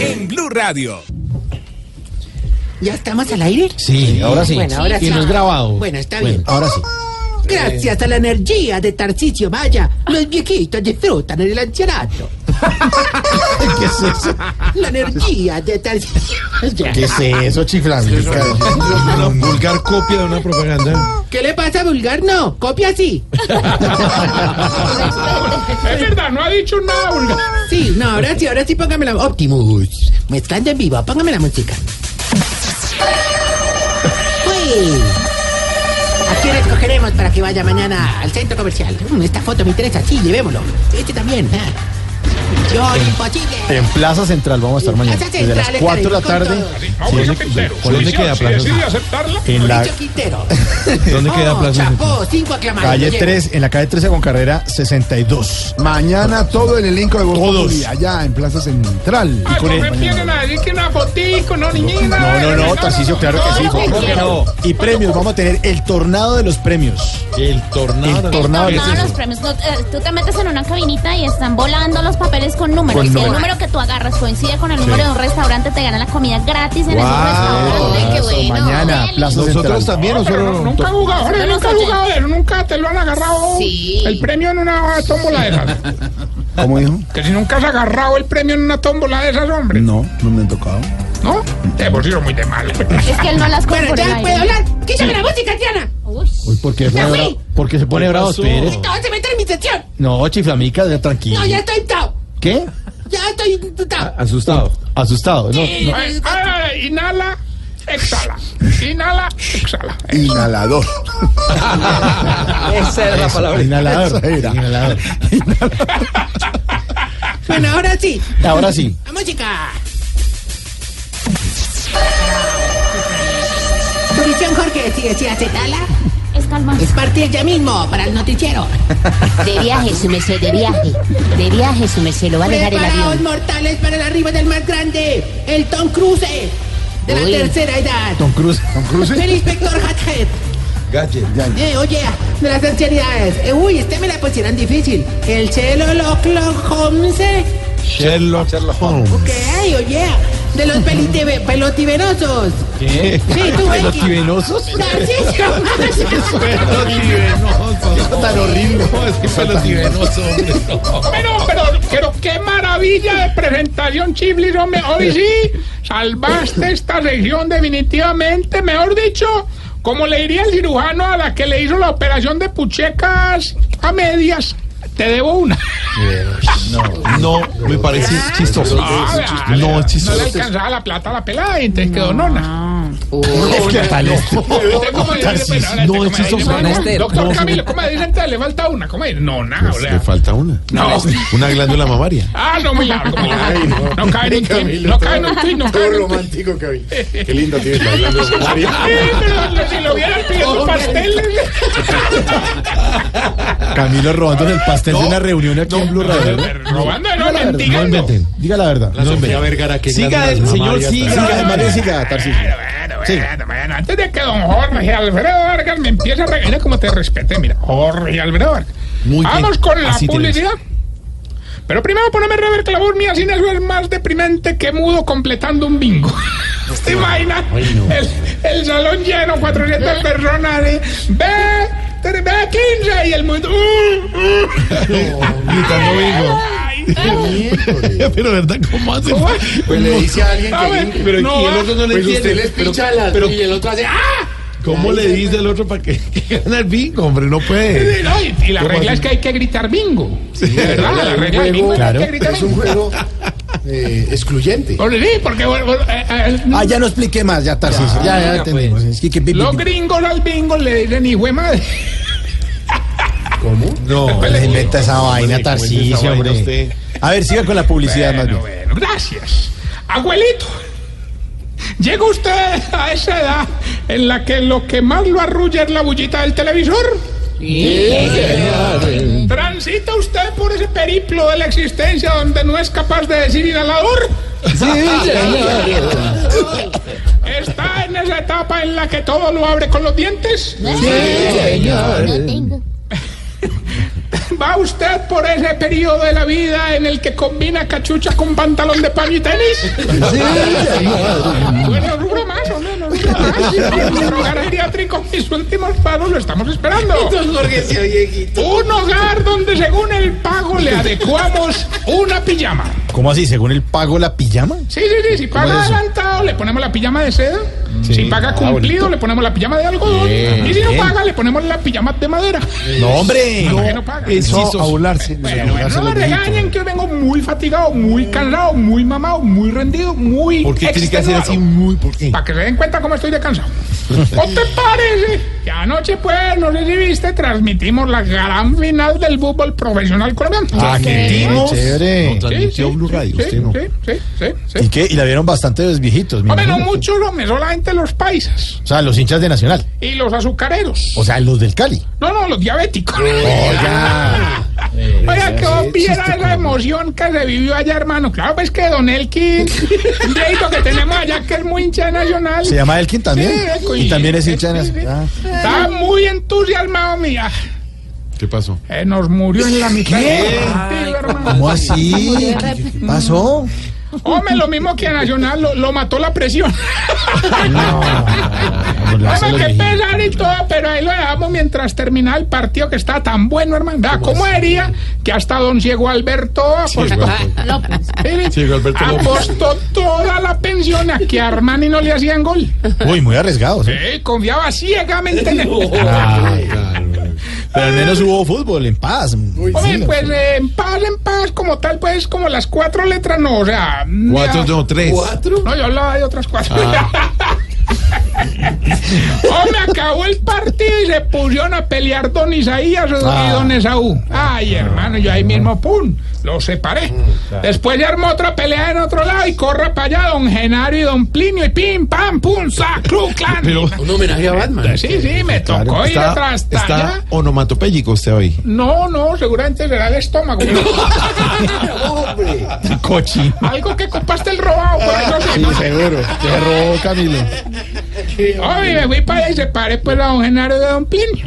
En Blue Radio. ¿Ya estamos al aire? Sí, ahora sí. Bueno, ahora y sí. no es grabado. Bueno, está Bueno, bien. Ahora sí. Gracias a la energía de Tarcisio Maya, los viejitos disfrutan en el ancianato. ¿Qué es eso? La energía de Tarcisio ¿Qué es eso, chiflando? Una vulgar copia de una propaganda. ¿Qué le pasa, vulgar? No, copia así. Es verdad, no ha dicho nada vulgar. Sí, no, ahora sí, ahora sí póngame la... Optimus, mezclando en vivo, póngame la música. Sí. ¿A quién escogeremos para que vaya mañana al centro comercial? Mm, esta foto me interesa, sí, llevémoslo. Este también. Ah. Imposible. En Plaza Central vamos a estar mañana. Desde las Central 4 de la tarde. ¿Por dónde queda sí, Plaza Central? En la. ¿Dónde queda Oh, Plaza Central? Calle lo llevo. 3, en la calle 13 con carrera 62. Mañana todo el elenco de Voz allá en Plaza Central. Ay, con ¿cómo él me vienen a decir que una fotico, no, niñina? No, no, no, Tarcicio, claro que sí. ¿Cómo que no? Y premios, vamos a tener el tornado de los premios. El tornado. El tornado de No, los premios. no, eh, tú te metes en una cabinita y están volando los papeles con números. Con si el números. número que tú agarras coincide con el número de un restaurante, te ganan la comida gratis en ese Guau, restaurante. qué bueno. Mañana, Plaza Nosotros Central. también, No, pero nosotros. no- nunca he jugado, Jorge, nunca he jugado de eso, nunca te lo han agarrado Sí. el premio en una tómbola de esas. ¿Cómo dijo? Que si nunca has agarrado el premio en una tómbola de esas, hombre, No, no me han tocado. ¿no? Te hemos ido muy de mal. Es que él no las Bueno, compra. ya puedo hablar. Quítame la música, Tiana. Uy, ¿por qué se pone fui. bravo? ¿Por qué se pone bravo? Espere. No, se mete en mi sección. No, chiflamica, ya tranquilo. No, ya estoy tao. ¿Qué? Ya estoy. Asustado. Asustado. No, no. Ay, ay, inhala, exhala. Inhala, exhala. Inhalador. Esa era la palabra. Inhalador. Era. Inhalador. Bueno, ahora sí. Ahora sí. La música. Tu visión, Jorge, si decía Es calma. es partir ya mismo para el noticiero. De viaje, su merced, de viaje. De viaje, su merced, lo va a dejar el avión. mortales, para el arribo del más grande, el Tom Cruise de la Uy. tercera edad. Tom Cruise. Tom Cruise. El inspector Hathead. Gadget. Eh, oye, de las ancianidades. Eh, uy, este me la pusieron difícil. El Sherlock Holmes. Sherlock Holmes. Ok, oye, de los pelite- pelotivenosos. ¿Qué? Sí, tú. ¿Pelotivenosos? Narciso. Tan horrible. Pero, pero, pero qué maravilla de presentación, Chiflis, hombre. Hoy sí, salvaste esta región definitivamente. Mejor dicho, como le diría el cirujano a la que le hizo la operación de puchecas a medias, te debo una. No, me parece chistoso. Ah, No, es No le chistoso. alcanzaba la plata a la pelada y entonces quedó nona. No, es chistoso. Doctor No, Camilo, ¿cómo dice? Entonces le falta una. ¿Cómo dice? Nona, o Pues sea. le falta una. No. Una glándula mamaria. Ah, no, muy largo. No cae en un no cae en un no cae en un tweet. romántico, Camilo. Qué lindo tienes la glándula mamaria. Si lo vieran pidiendo pasteles. Camilo robándole el pastel de una reunión aquí en Blue Radio. ¿no? Robando, no, Diga la verdad, no mendigando. inventen. Diga la verdad. La Sofía Vergara, que Siga, el señor, siga. Siga, María, siga, Tarcisio. Bueno, bueno, bueno, antes de que don Jorge Alfredo Vargas me empiece a regañar como te respete, mira, Jorge Alfredo Vargas. Muy bien, Vamos con la así publicidad. Pero primero poneme voz mía sin eso es más deprimente que mudo completando un bingo. ¿Te imaginas? El, el salón lleno, 400 personas de B, B15 y el mundo. uh, uh. Bingo. Pero verdad, ¿cómo hace? Pues le dice a alguien A ver, que. pero y no el va. otro no le Pues entiende. usted les Pero- picha las- pero- y y el otro hace ¡Ah! ¿Cómo le dice el otro para que, que gane el bingo, hombre? No puede. No, y, y la ¿Cómo regla así? es que hay que gritar bingo. ¿Verdad? verdad, La regla del bingo es que hay claro. que gritar Es un bingo. juego eh, excluyente. Pues sí, porque eh, eh, Ah, ya no expliqué más, ya Tarcisio. Ya, ya entendimos. Es que- que- los gringos al bingo le dicen hijo de madre. ¿Cómo? No, No le inventa esa vaina, ¿cómo es esa Tarcisio, vaina hombre. usted? A ver, siga con la publicidad más bien. bueno, gracias. Abuelito, llega usted a esa edad en la que lo que más lo arrulla es la bullita del televisor. ¿Transita usted por ese periplo de la existencia donde no es capaz de decir inhalador? ¿Está en esa etapa en la que todo lo abre con los dientes? No tengo. ¿Va usted por ese periodo de la vida en el que combina cachucha con pantalón de paño y tenis? Bueno, rubro más, no. Nuestro hogar geriátrico, mis últimos pasos lo estamos esperando. Un hogar donde según el pago le adecuamos una pijama. ¿Cómo así? ¿Según el pago la pijama? Sí, sí, sí, si paga es adelantado le ponemos la pijama de seda. Sí. Si paga Ah, cumplido, bonito. le ponemos la pijama de algodón. Bien, y si no bien. paga, le ponemos la pijama de madera. No, hombre. ¿Por qué no paga? Eso, a burlarse. Bueno, bueno, no me regañen que yo vengo muy fatigado, muy cansado, muy mamado, muy rendido, muy. ¿Por qué tiene que hacer así muy? ¿Por qué? Para que se den cuenta cómo estoy de cansado. ¿No te parece? Que anoche, pues, no sé si viste, transmitimos la gran final del fútbol profesional colombiano. Qué Sí, chévere. Transmitió Blue Radio, sí, usted no. Sí, sí. ¿Y qué? Y la vieron bastantes viejitos. Hombre, no imagino. mucho, hombre, solamente los paisas O sea, los hinchas de Nacional. y los azucareros. O sea, los del Cali. No, no, los diabéticos. Oiga. Oiga, que vos viera esa emoción que se vivió allá, hermano. Claro, pues que Don Elkin, un que tenemos allá que es muy hincha de nacional. ¿Se llama Elkin también? Sí, y también es hincha. Ah. Estaba muy entusiasmado, mía. ¿Qué pasó? Eh, nos murió en la mitad ¿Qué? ¿Cómo así? ¿Qué qué pasó? Hombre, lo mismo que a Nacional, lo, lo mató la presión. De Hombre, qué pesar y todo, pero ahí lo dejamos mientras terminaba el partido que estaba tan bueno, hermano. Vea, ¿Cómo sería que hasta don Ciego Alberto apostó? Alberto López. apostó toda la pensión a que a Armani no le hacían gol. Uy, muy arriesgados. ¿eh? Eh, confiaba ciegamente en él. Ay, pero al menos hubo fútbol en paz. Hombre, Sí, pues eh, en paz, en paz, como tal, pues como las cuatro letras, no, o sea. Cuatro, ya- no, tres. No, yo hablaba de otras cuatro. Hombre, acabó el partido y se pusieron a pelear don Isaías y Ah. don Esaú. Ay, hermano, yo ahí mismo, pum, los separé. Después ya armó otra pelea en otro lado y corra para allá don Genario y don Plinio y pim, pam, pum, sac, clan. Pero- Un homenaje a Batman. Sí, sí, me tocó ir Está, atrás hasta está allá. onomatopéyico usted hoy. No, no, seguramente será el estómago. Cochino. Algo que ocupaste el robado, por eso sí, Sí, ¿no? seguro. Te robó Camilo. Ay, me fui para allá y separé pues a don Genaro de don Plinio.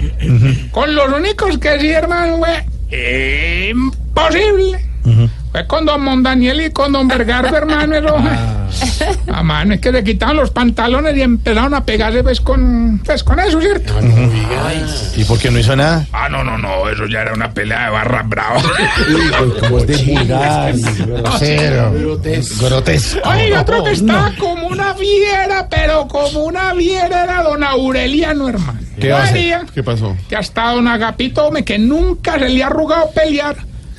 Con los únicos que sí, hermano, fue imposible. Fue con don Mondaniel y con don Vergardo, hermano, eso. Ah, mano, es que le quitaron los pantalones y empezaron a pegarse pues con, pues, con eso, ¿cierto? ¿Y por qué no hizo nada? Ah, no, no, no, eso ya era una pelea de barra brava. Como es de vulgar, grosero, grotesco. Oiga, otro que está como una fiera, pero como una fiera era don Aureliano, hermano. ¿Qué? ¿Qué pasó? que hasta don Agapito, hombre, que nunca se le ha arrugado pelear,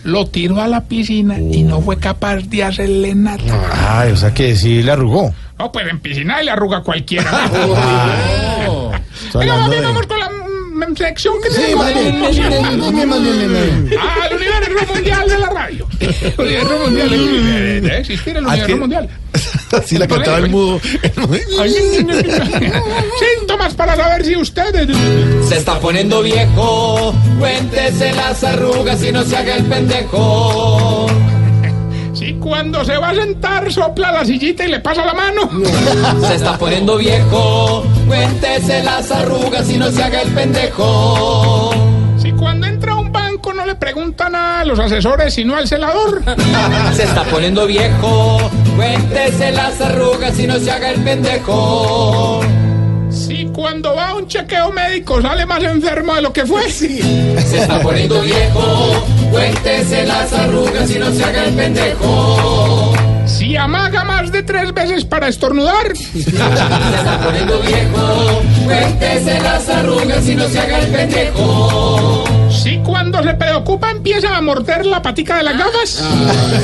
lo tiró a la piscina y no fue capaz de hacerle nada. Ay, o sea que sí le arrugó. No, pues en piscina le arruga a cualquiera. Venga, vamos con la sección que Sí, tenemos. más bien, más bien, más bien, más bien, más bien. Ah, el universo mundial de la radio. El universo mundial. Debe existir el ¿A universo mundial. Así la cantaba el mudo. Síntomas para saber si ustedes. Se está poniendo viejo, cuéntese las arrugas y no se haga el pendejo. Si cuando se va a sentar sopla la sillita y le pasa la mano. Se está poniendo viejo, cuéntese las arrugas y no se haga el pendejo. Si cuando entra a un banco no le preguntan a los asesores sino al celador. Se está poniendo viejo, cuéntese las arrugas y no se haga el pendejo. Si cuando va a un chequeo médico sale más enfermo de lo que fue. Se está poniendo viejo, cuéntese las arrugas y no se haga el pendejo. Si amaga más de tres veces para estornudar. Se está poniendo viejo, cuéntese las arrugas y no se haga el pendejo. Si cuando se preocupa empieza a morder la patica de las gafas.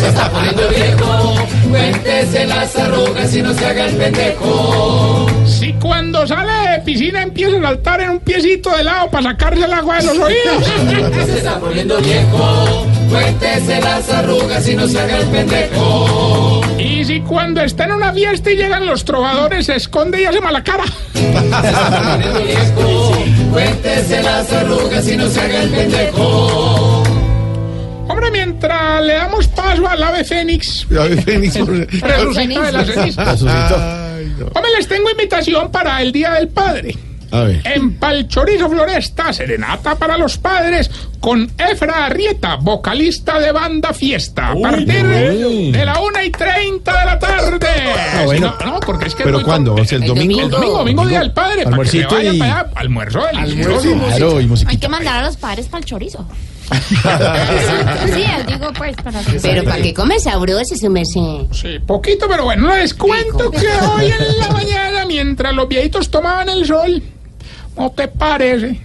Se está poniendo viejo, cuéntese las arrugas y no se haga el pendejo. Si cuando sale de piscina empieza a saltar en un piecito de lado para sacarse el agua de los oídos. Se está poniendo viejo, cuéntese las arrugas y no se haga el pendejo. Y si cuando está en una fiesta y llegan los trovadores se esconde y hace mala cara. Cuéntese las arrugas y no se haga el pendejo. Hombre, mientras le damos paso al ave fénix. Ave Fénix. Resucita de la ceniza. Ay, no. Hombre, les tengo invitación para el Día del Padre. A ver. En Palchorizo Floresta, serenata para los padres con Efra Arrieta, vocalista de banda fiesta. A partir de la una y 30 de la tarde. Ah, bueno. Si no, no, porque es que. ¿Pero cuándo? O sea, el domingo. El domingo, domingo, Día del Padre. para que Almuercito vayan y- para allá. Almuerzo delicioso. Claro, y Hay musiquita. que mandar a los padres para el chorizo. sí, digo pues para Pero para que come sabroso, su merced. Sí, poquito, pero bueno, les cuento que hoy en la mañana mientras los viejitos tomaban el sol. ¿No te parece?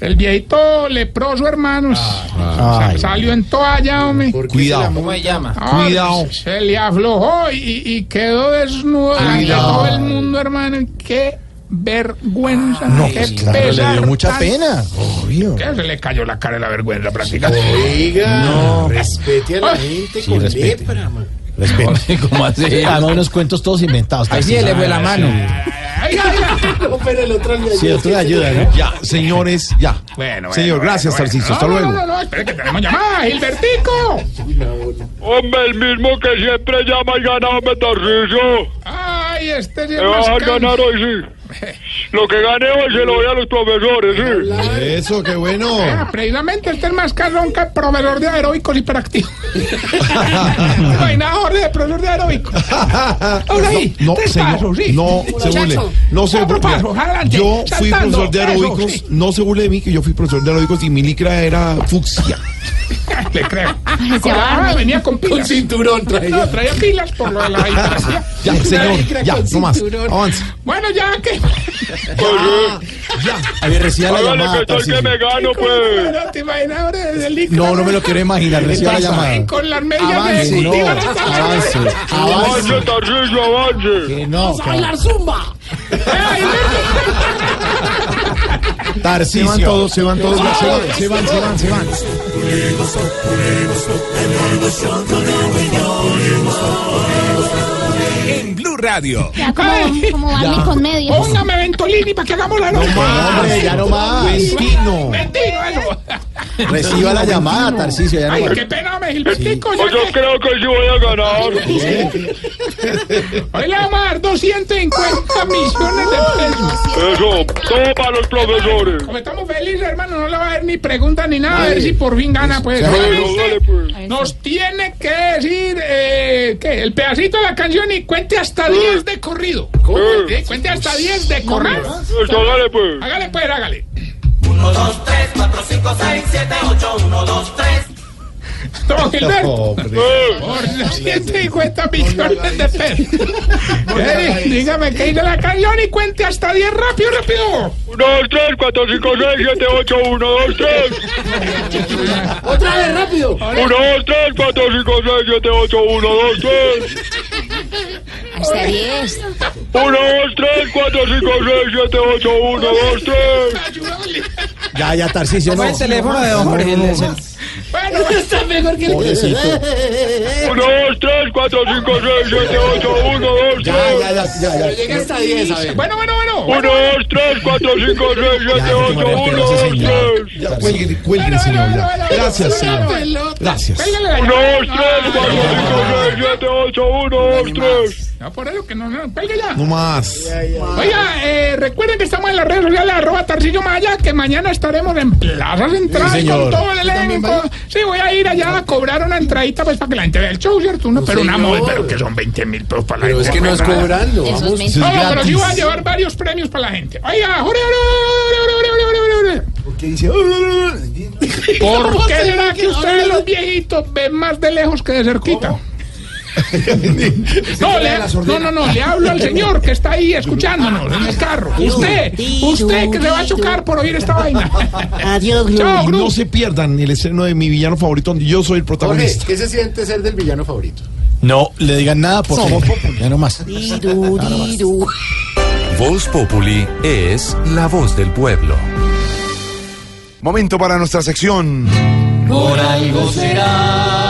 El viejito leproso, hermanos, sa- Ay. salió en toalla, hombre. Cuidado. ¿Cómo se llama? Ah, Cuidado. Se le aflojó y, y quedó desnudo de todo el mundo, hermano. Qué vergüenza. No, qué claro, le dio mucha tan- pena. Obvio. ¿Qué? Se le cayó la cara de la vergüenza prácticamente. Oiga, No. respete a la gente Sí, con respete. lepra, man. Respeto. ¿Cómo así? Además, unos cuentos todos inventados. Ahí sí le fue la mano. No, pero el otro le Sí, otro le ayuda, ¿no? Ya, señores, ya. Bueno, bueno, Señor, bueno, gracias, bueno. Tarcisio. No, Hasta no, luego. No, no, no, espere que tenemos llamada, Gilbertico. Hombre, el mismo que siempre llama y gana, hombre, Tarcisio. Ay, este es a más ganar hoy, sí. Lo que gane hoy se lo doy a los profesores, sí. Eso, qué bueno. Ah, precisamente este es más casón que profesor de aeróbicos hiperactivo. Coordinador de profesor de aeróbicos. Ahora ahí, No, tres señor, pasos, sí. no se burle. No se burle. paso, adelante, Yo fui saltando, profesor de eso, aeróbicos. sí. No se burle de mí, que yo fui profesor de aeróbicos y mi licra era fucsia. Le creo. Ay, Con se la- va. ah, venía con pilas. Con cinturón traía. No, traía pilas por lo de la hiperactividad. Ya, señor, ya, no más. Avance. Bueno, ya que. A ver, reciba la Hágale llamada, que soy que Tarcisio. me gano, pues. No te imaginas ahora desde el licra, No, no me lo quiero imaginar. Reciba la llamada. Con las medias Avance, de no, ejecutivas hasta la- avance, Avance, avance. Tarcisio, avance. Que no, que no. zumba! Ay, Tarcisio. Se van todos, se van todos. ya, Se van, se van, se van, se van. En Blue Radio. Ya como, como Barney con medias. Póngame Ventolini para que hagamos la nota. Hombre, ya no más. Ventino. Ventino, eso. Reciba la llamada. Ya no Ay, más. qué pena, me Gilbertico. Pues yo creo que sí voy a ganar. Hoy le vamos a dar 250 millones de pesos. Eso, todo para los profesores. Como estamos felices, hermano, no le va a dar ni pregunta ni nada. A ver si por fin gana, pues. Dale, pues. Nos tiene que decir, eh, ¿qué? El pedacito de la canción y cuente hasta 10 de corrido. Eh, Cuente hasta 10 de corrido. Dale, pues. Hágale, pues, hágale. 1, 2, 3, 4, 5, 6, 7, 8, 1, 2, 3. Don Gilberto. Por 250 millones de pesos. Dígame qué dice la canción y cuente hasta 10 rápido, rápido. 1, 2, 3, 4, 5, 6, 7, 8, 1, 2, 3. ¡Otra vez, rápido! 1, 2, 3, 4, 5, 6, 7, 8, 1, 2, 3. Hasta 10. 1, 2, 3, 4, 5, 6, 7, 8, 1, 2, 3. Ya, ya, Tarcisio. No. el teléfono de don Jorge. el Bueno, Está mejor que Pobrecito. 1, 2, 3, 4, 5, 6, 7, 8, 1, 2, 3. Ya, ya, ya, ya, ya. Llega hasta 10, a ver. bueno, bueno, bueno. 1, 2, 3, 4, 5, 6, 7, 8, 1, 2, 3. Ya, cuelgue, cuelgue, señor. Gracias, señor. Gracias. Pégale la 1, 2, llamada. 3, 4, 5, 6, 7, 8, 1, 2, 3. No, por eso que no, no, ya. No más. Oiga, eh, recuerden que estamos en las redes sociales, arroba Tarcillo Maya, que mañana estaremos en Plaza Central Sí, con todo el elenco. Sí, voy a ir allá a cobrar una entradita pues para que la gente vea el show, ¿cierto? Uno, pero una señor. moda, pero que son 20 mil pesos para la Pero gente. es que no es cobrando. Eso es Vamos. No, pero sí voy a llevar varios premios para la gente. Oiga, Jorge, Jorge. Porque dice. ¿Por qué será que ustedes los viejitos ven más de lejos que de cerquita? No, le, no, no, no, le hablo al señor que está ahí escuchándonos en el carro. Usted, usted que se va a chocar por oír esta vaina. Adiós, Chao, no se pierdan el estreno de mi villano favorito, donde yo soy el Jorge, protagonista. ¿qué se siente ser del villano favorito? No le digan nada porque ya no más. Voz Populi es la voz del pueblo. Momento para nuestra sección. Por algo será.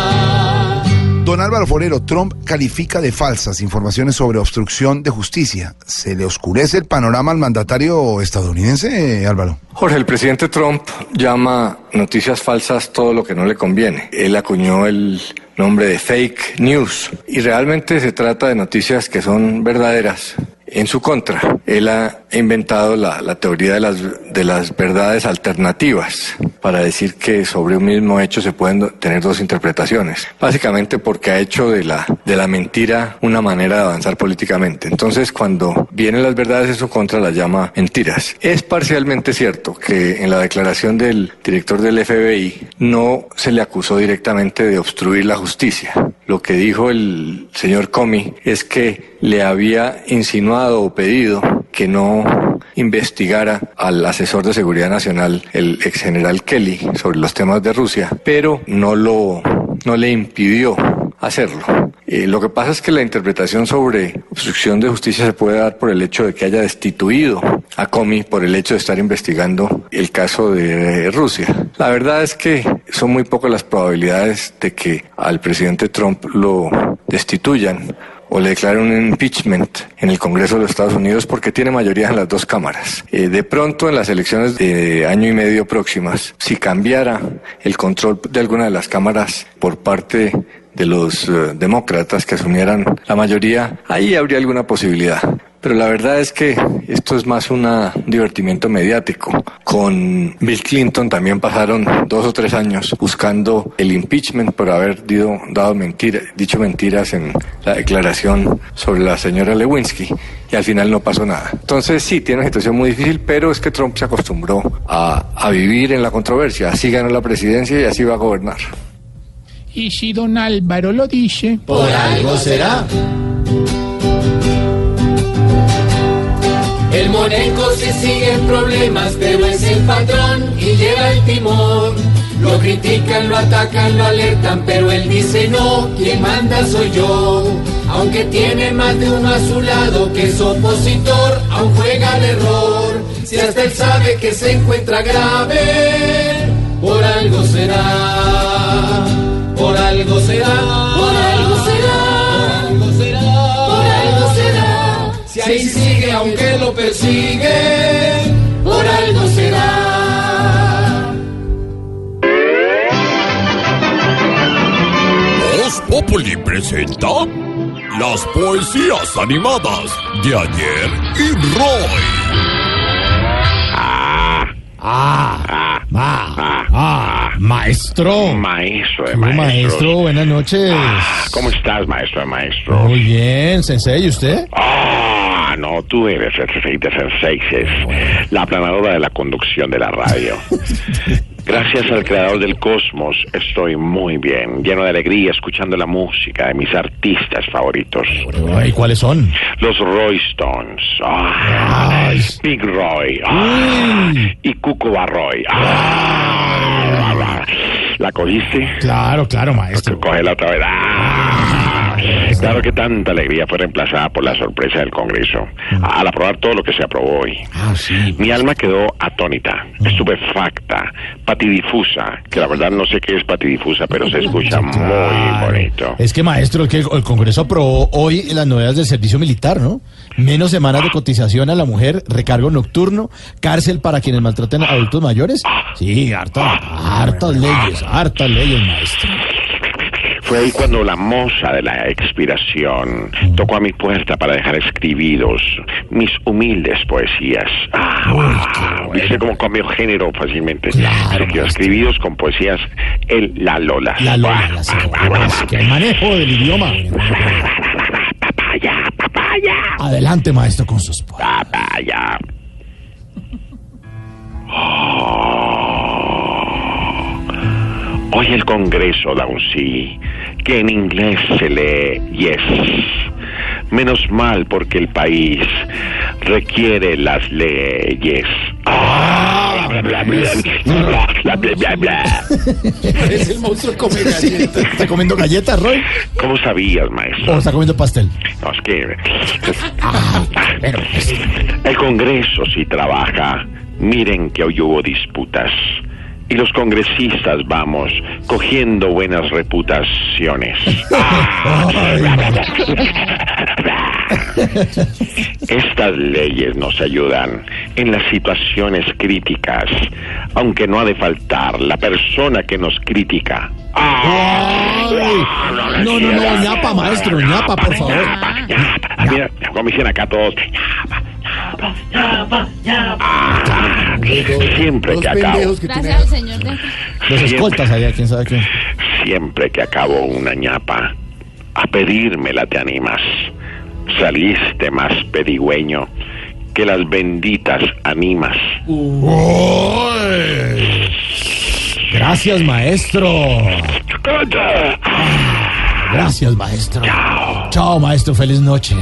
Don Álvaro Forero, Trump califica de falsas informaciones sobre obstrucción de justicia. ¿Se le oscurece el panorama al mandatario estadounidense, Álvaro? Jorge, el presidente Trump llama noticias falsas todo lo que no le conviene. Él acuñó el nombre de fake news y realmente se trata de noticias que son verdaderas en su contra. Él ha inventado la, la teoría de las, de las verdades alternativas para decir que sobre un mismo hecho se pueden tener dos interpretaciones. Básicamente porque ha hecho de la, de la mentira una manera de avanzar políticamente. Entonces, cuando vienen las verdades en su contra, las llama mentiras. Es parcialmente cierto que en la declaración del director del FBI no se le acusó directamente de obstruir la justicia. Lo que dijo el señor Comey es que le había insinuado o pedido que no investigara al asesor de seguridad nacional, el ex general Kelly, sobre los temas de Rusia, pero no lo, no le impidió hacerlo. Eh, lo que pasa es que la interpretación sobre obstrucción de justicia se puede dar por el hecho de que haya destituido a Comey por el hecho de estar investigando el caso de Rusia. La verdad es que son muy pocas las probabilidades de que al presidente Trump lo destituyan o le declaren un impeachment en el Congreso de los Estados Unidos porque tiene mayoría en las dos cámaras. Eh, de pronto en las elecciones de año y medio próximas, si cambiara el control de alguna de las cámaras por parte de los eh, demócratas que asumieran la mayoría, ahí habría alguna posibilidad. Pero la verdad es que esto es más una- un divertimiento mediático. Con Bill Clinton también pasaron dos o tres años buscando el impeachment por haber dido- dado mentira- dicho mentiras en la declaración sobre la señora Lewinsky y al final no pasó nada. Entonces sí, tiene una situación muy difícil, pero es que Trump se acostumbró a, a vivir en la controversia. Así ganó la presidencia y así va a gobernar. Y si don Álvaro lo dice. Por algo será. El moneco se sigue en problemas, pero es el patrón y lleva el timón. Lo critican, lo atacan, lo alertan, pero él dice no, quien manda soy yo. Aunque tiene más de uno a su lado que es opositor, aún juega al error. Si hasta él sabe que se encuentra grave, por algo será, por algo será, por algo será, por algo será, por algo será. Si ahí sigue aunque lo persigue, por algo será. Voz Populi presenta las poesías animadas de ayer y Roy. Ah, ah, ah, maestro. Maestro de ¿Qué hubo, maestros. maestro, buenas noches. Ah, ¿Cómo estás, maestro de maestros? Muy bien, sensei, ¿y usted? Ah, no, tú eres el rey de senseises, la aplanadora de la conducción de la radio. Gracias al creador del cosmos, estoy muy bien, lleno de alegría, escuchando la música de mis artistas favoritos. ¿Y cuáles son? Los Roy Stones. Ah, Big Roy. Ah, y Cuco Barroy. Ah, ¿La cogiste? Claro, claro, maestro. Cógela otra vez. Ah, Claro que tanta alegría fue reemplazada por la sorpresa del Congreso. Al aprobar todo lo que se aprobó hoy. Mi alma quedó atónita, estupefacta, patidifusa, que la verdad no sé qué es patidifusa, pero se escucha muy bonito. Es que, maestro, que el, el Congreso aprobó hoy las novedades del servicio militar, ¿no? Menos semanas de cotización a la mujer, recargo nocturno, cárcel para quienes maltraten a adultos mayores. Sí, harta, hartas leyes, hartas leyes, maestro. Fue ahí cuando la moza de la expiración tocó a mi puerta para dejar escribidos mis humildes poesías. Ah, ¿Viste cómo cambió género fácilmente? Se quedó escribidos con poesías el La Lola. La Lola, la Es que el manejo del idioma. Papaya, papaya. Adelante, maestro, con sus Papaya. Hoy el Congreso da un sí, que en inglés se lee yes. Menos mal porque el país requiere las leyes. Ah, bla, bla, bla, bla, bla, bla, bla. Es el monstruo come galletas. ¿Está comiendo galletas, Roy? ¿Cómo sabías, maestro? ¿O está comiendo pastel? No, es que... El Congreso sí trabaja. Miren que hoy hubo disputas. Y los congresistas vamos cogiendo buenas reputaciones. Estas leyes nos ayudan en las situaciones críticas, aunque no ha de faltar la persona que nos critica. Ay, no, no, no, ñapa, maestro, ñapa, por favor. Mira, como dicen acá todos. Ah, siempre que acabo, Gracias al señor de... Los escoltas allá, quién sabe quién. siempre que acabo una ñapa, a pedírmela te animas. Saliste más pedigüeño que las benditas animas. Gracias, maestro. Gracias, maestro. Chao. maestro. Feliz noche.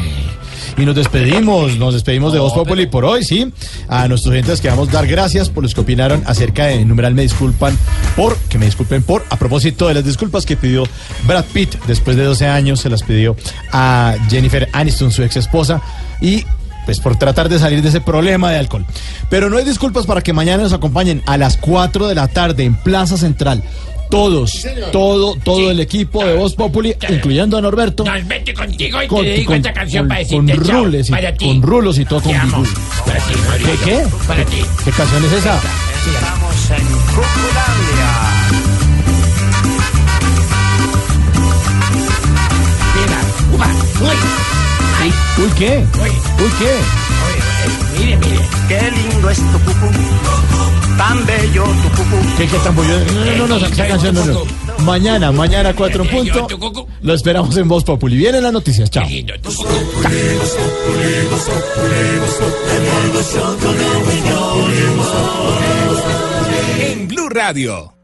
Y nos despedimos, nos despedimos de Voz Populi por hoy, sí. A nuestros oyentes queremos dar gracias por los que opinaron acerca de numeral me disculpan por, que me disculpen por, a propósito de las disculpas que pidió Brad Pitt después de 12 años, se las pidió a Jennifer Aniston, su ex esposa, y pues por tratar de salir de ese problema de alcohol. Pero no hay disculpas para que mañana nos acompañen a las 4 de la tarde en Plaza Central. Todos, todo, todo el equipo de Voz Populi, incluyendo a Norberto. Nos vete contigo y Con- te dedico con- esta canción con- para con decirte chao. rules y- para ti. con rulos y todo, con amo. Para ti, ¿Qué, qué? Para ti. ¿Qué canción es esa? Estamos en Cuculandia. Upa, uy. Uy, ¿qué? uy. Uy, ¿qué? Mire, mire. Qué lindo es tu cucú, tan bello tu cucú. ¿Qué, qué tan bollo? No, no, no, no, esa canción no, no. Mañana, mañana, 4 en punto. Lo esperamos en Voz Populi. Vienen las noticias, chao. En Blue Radio.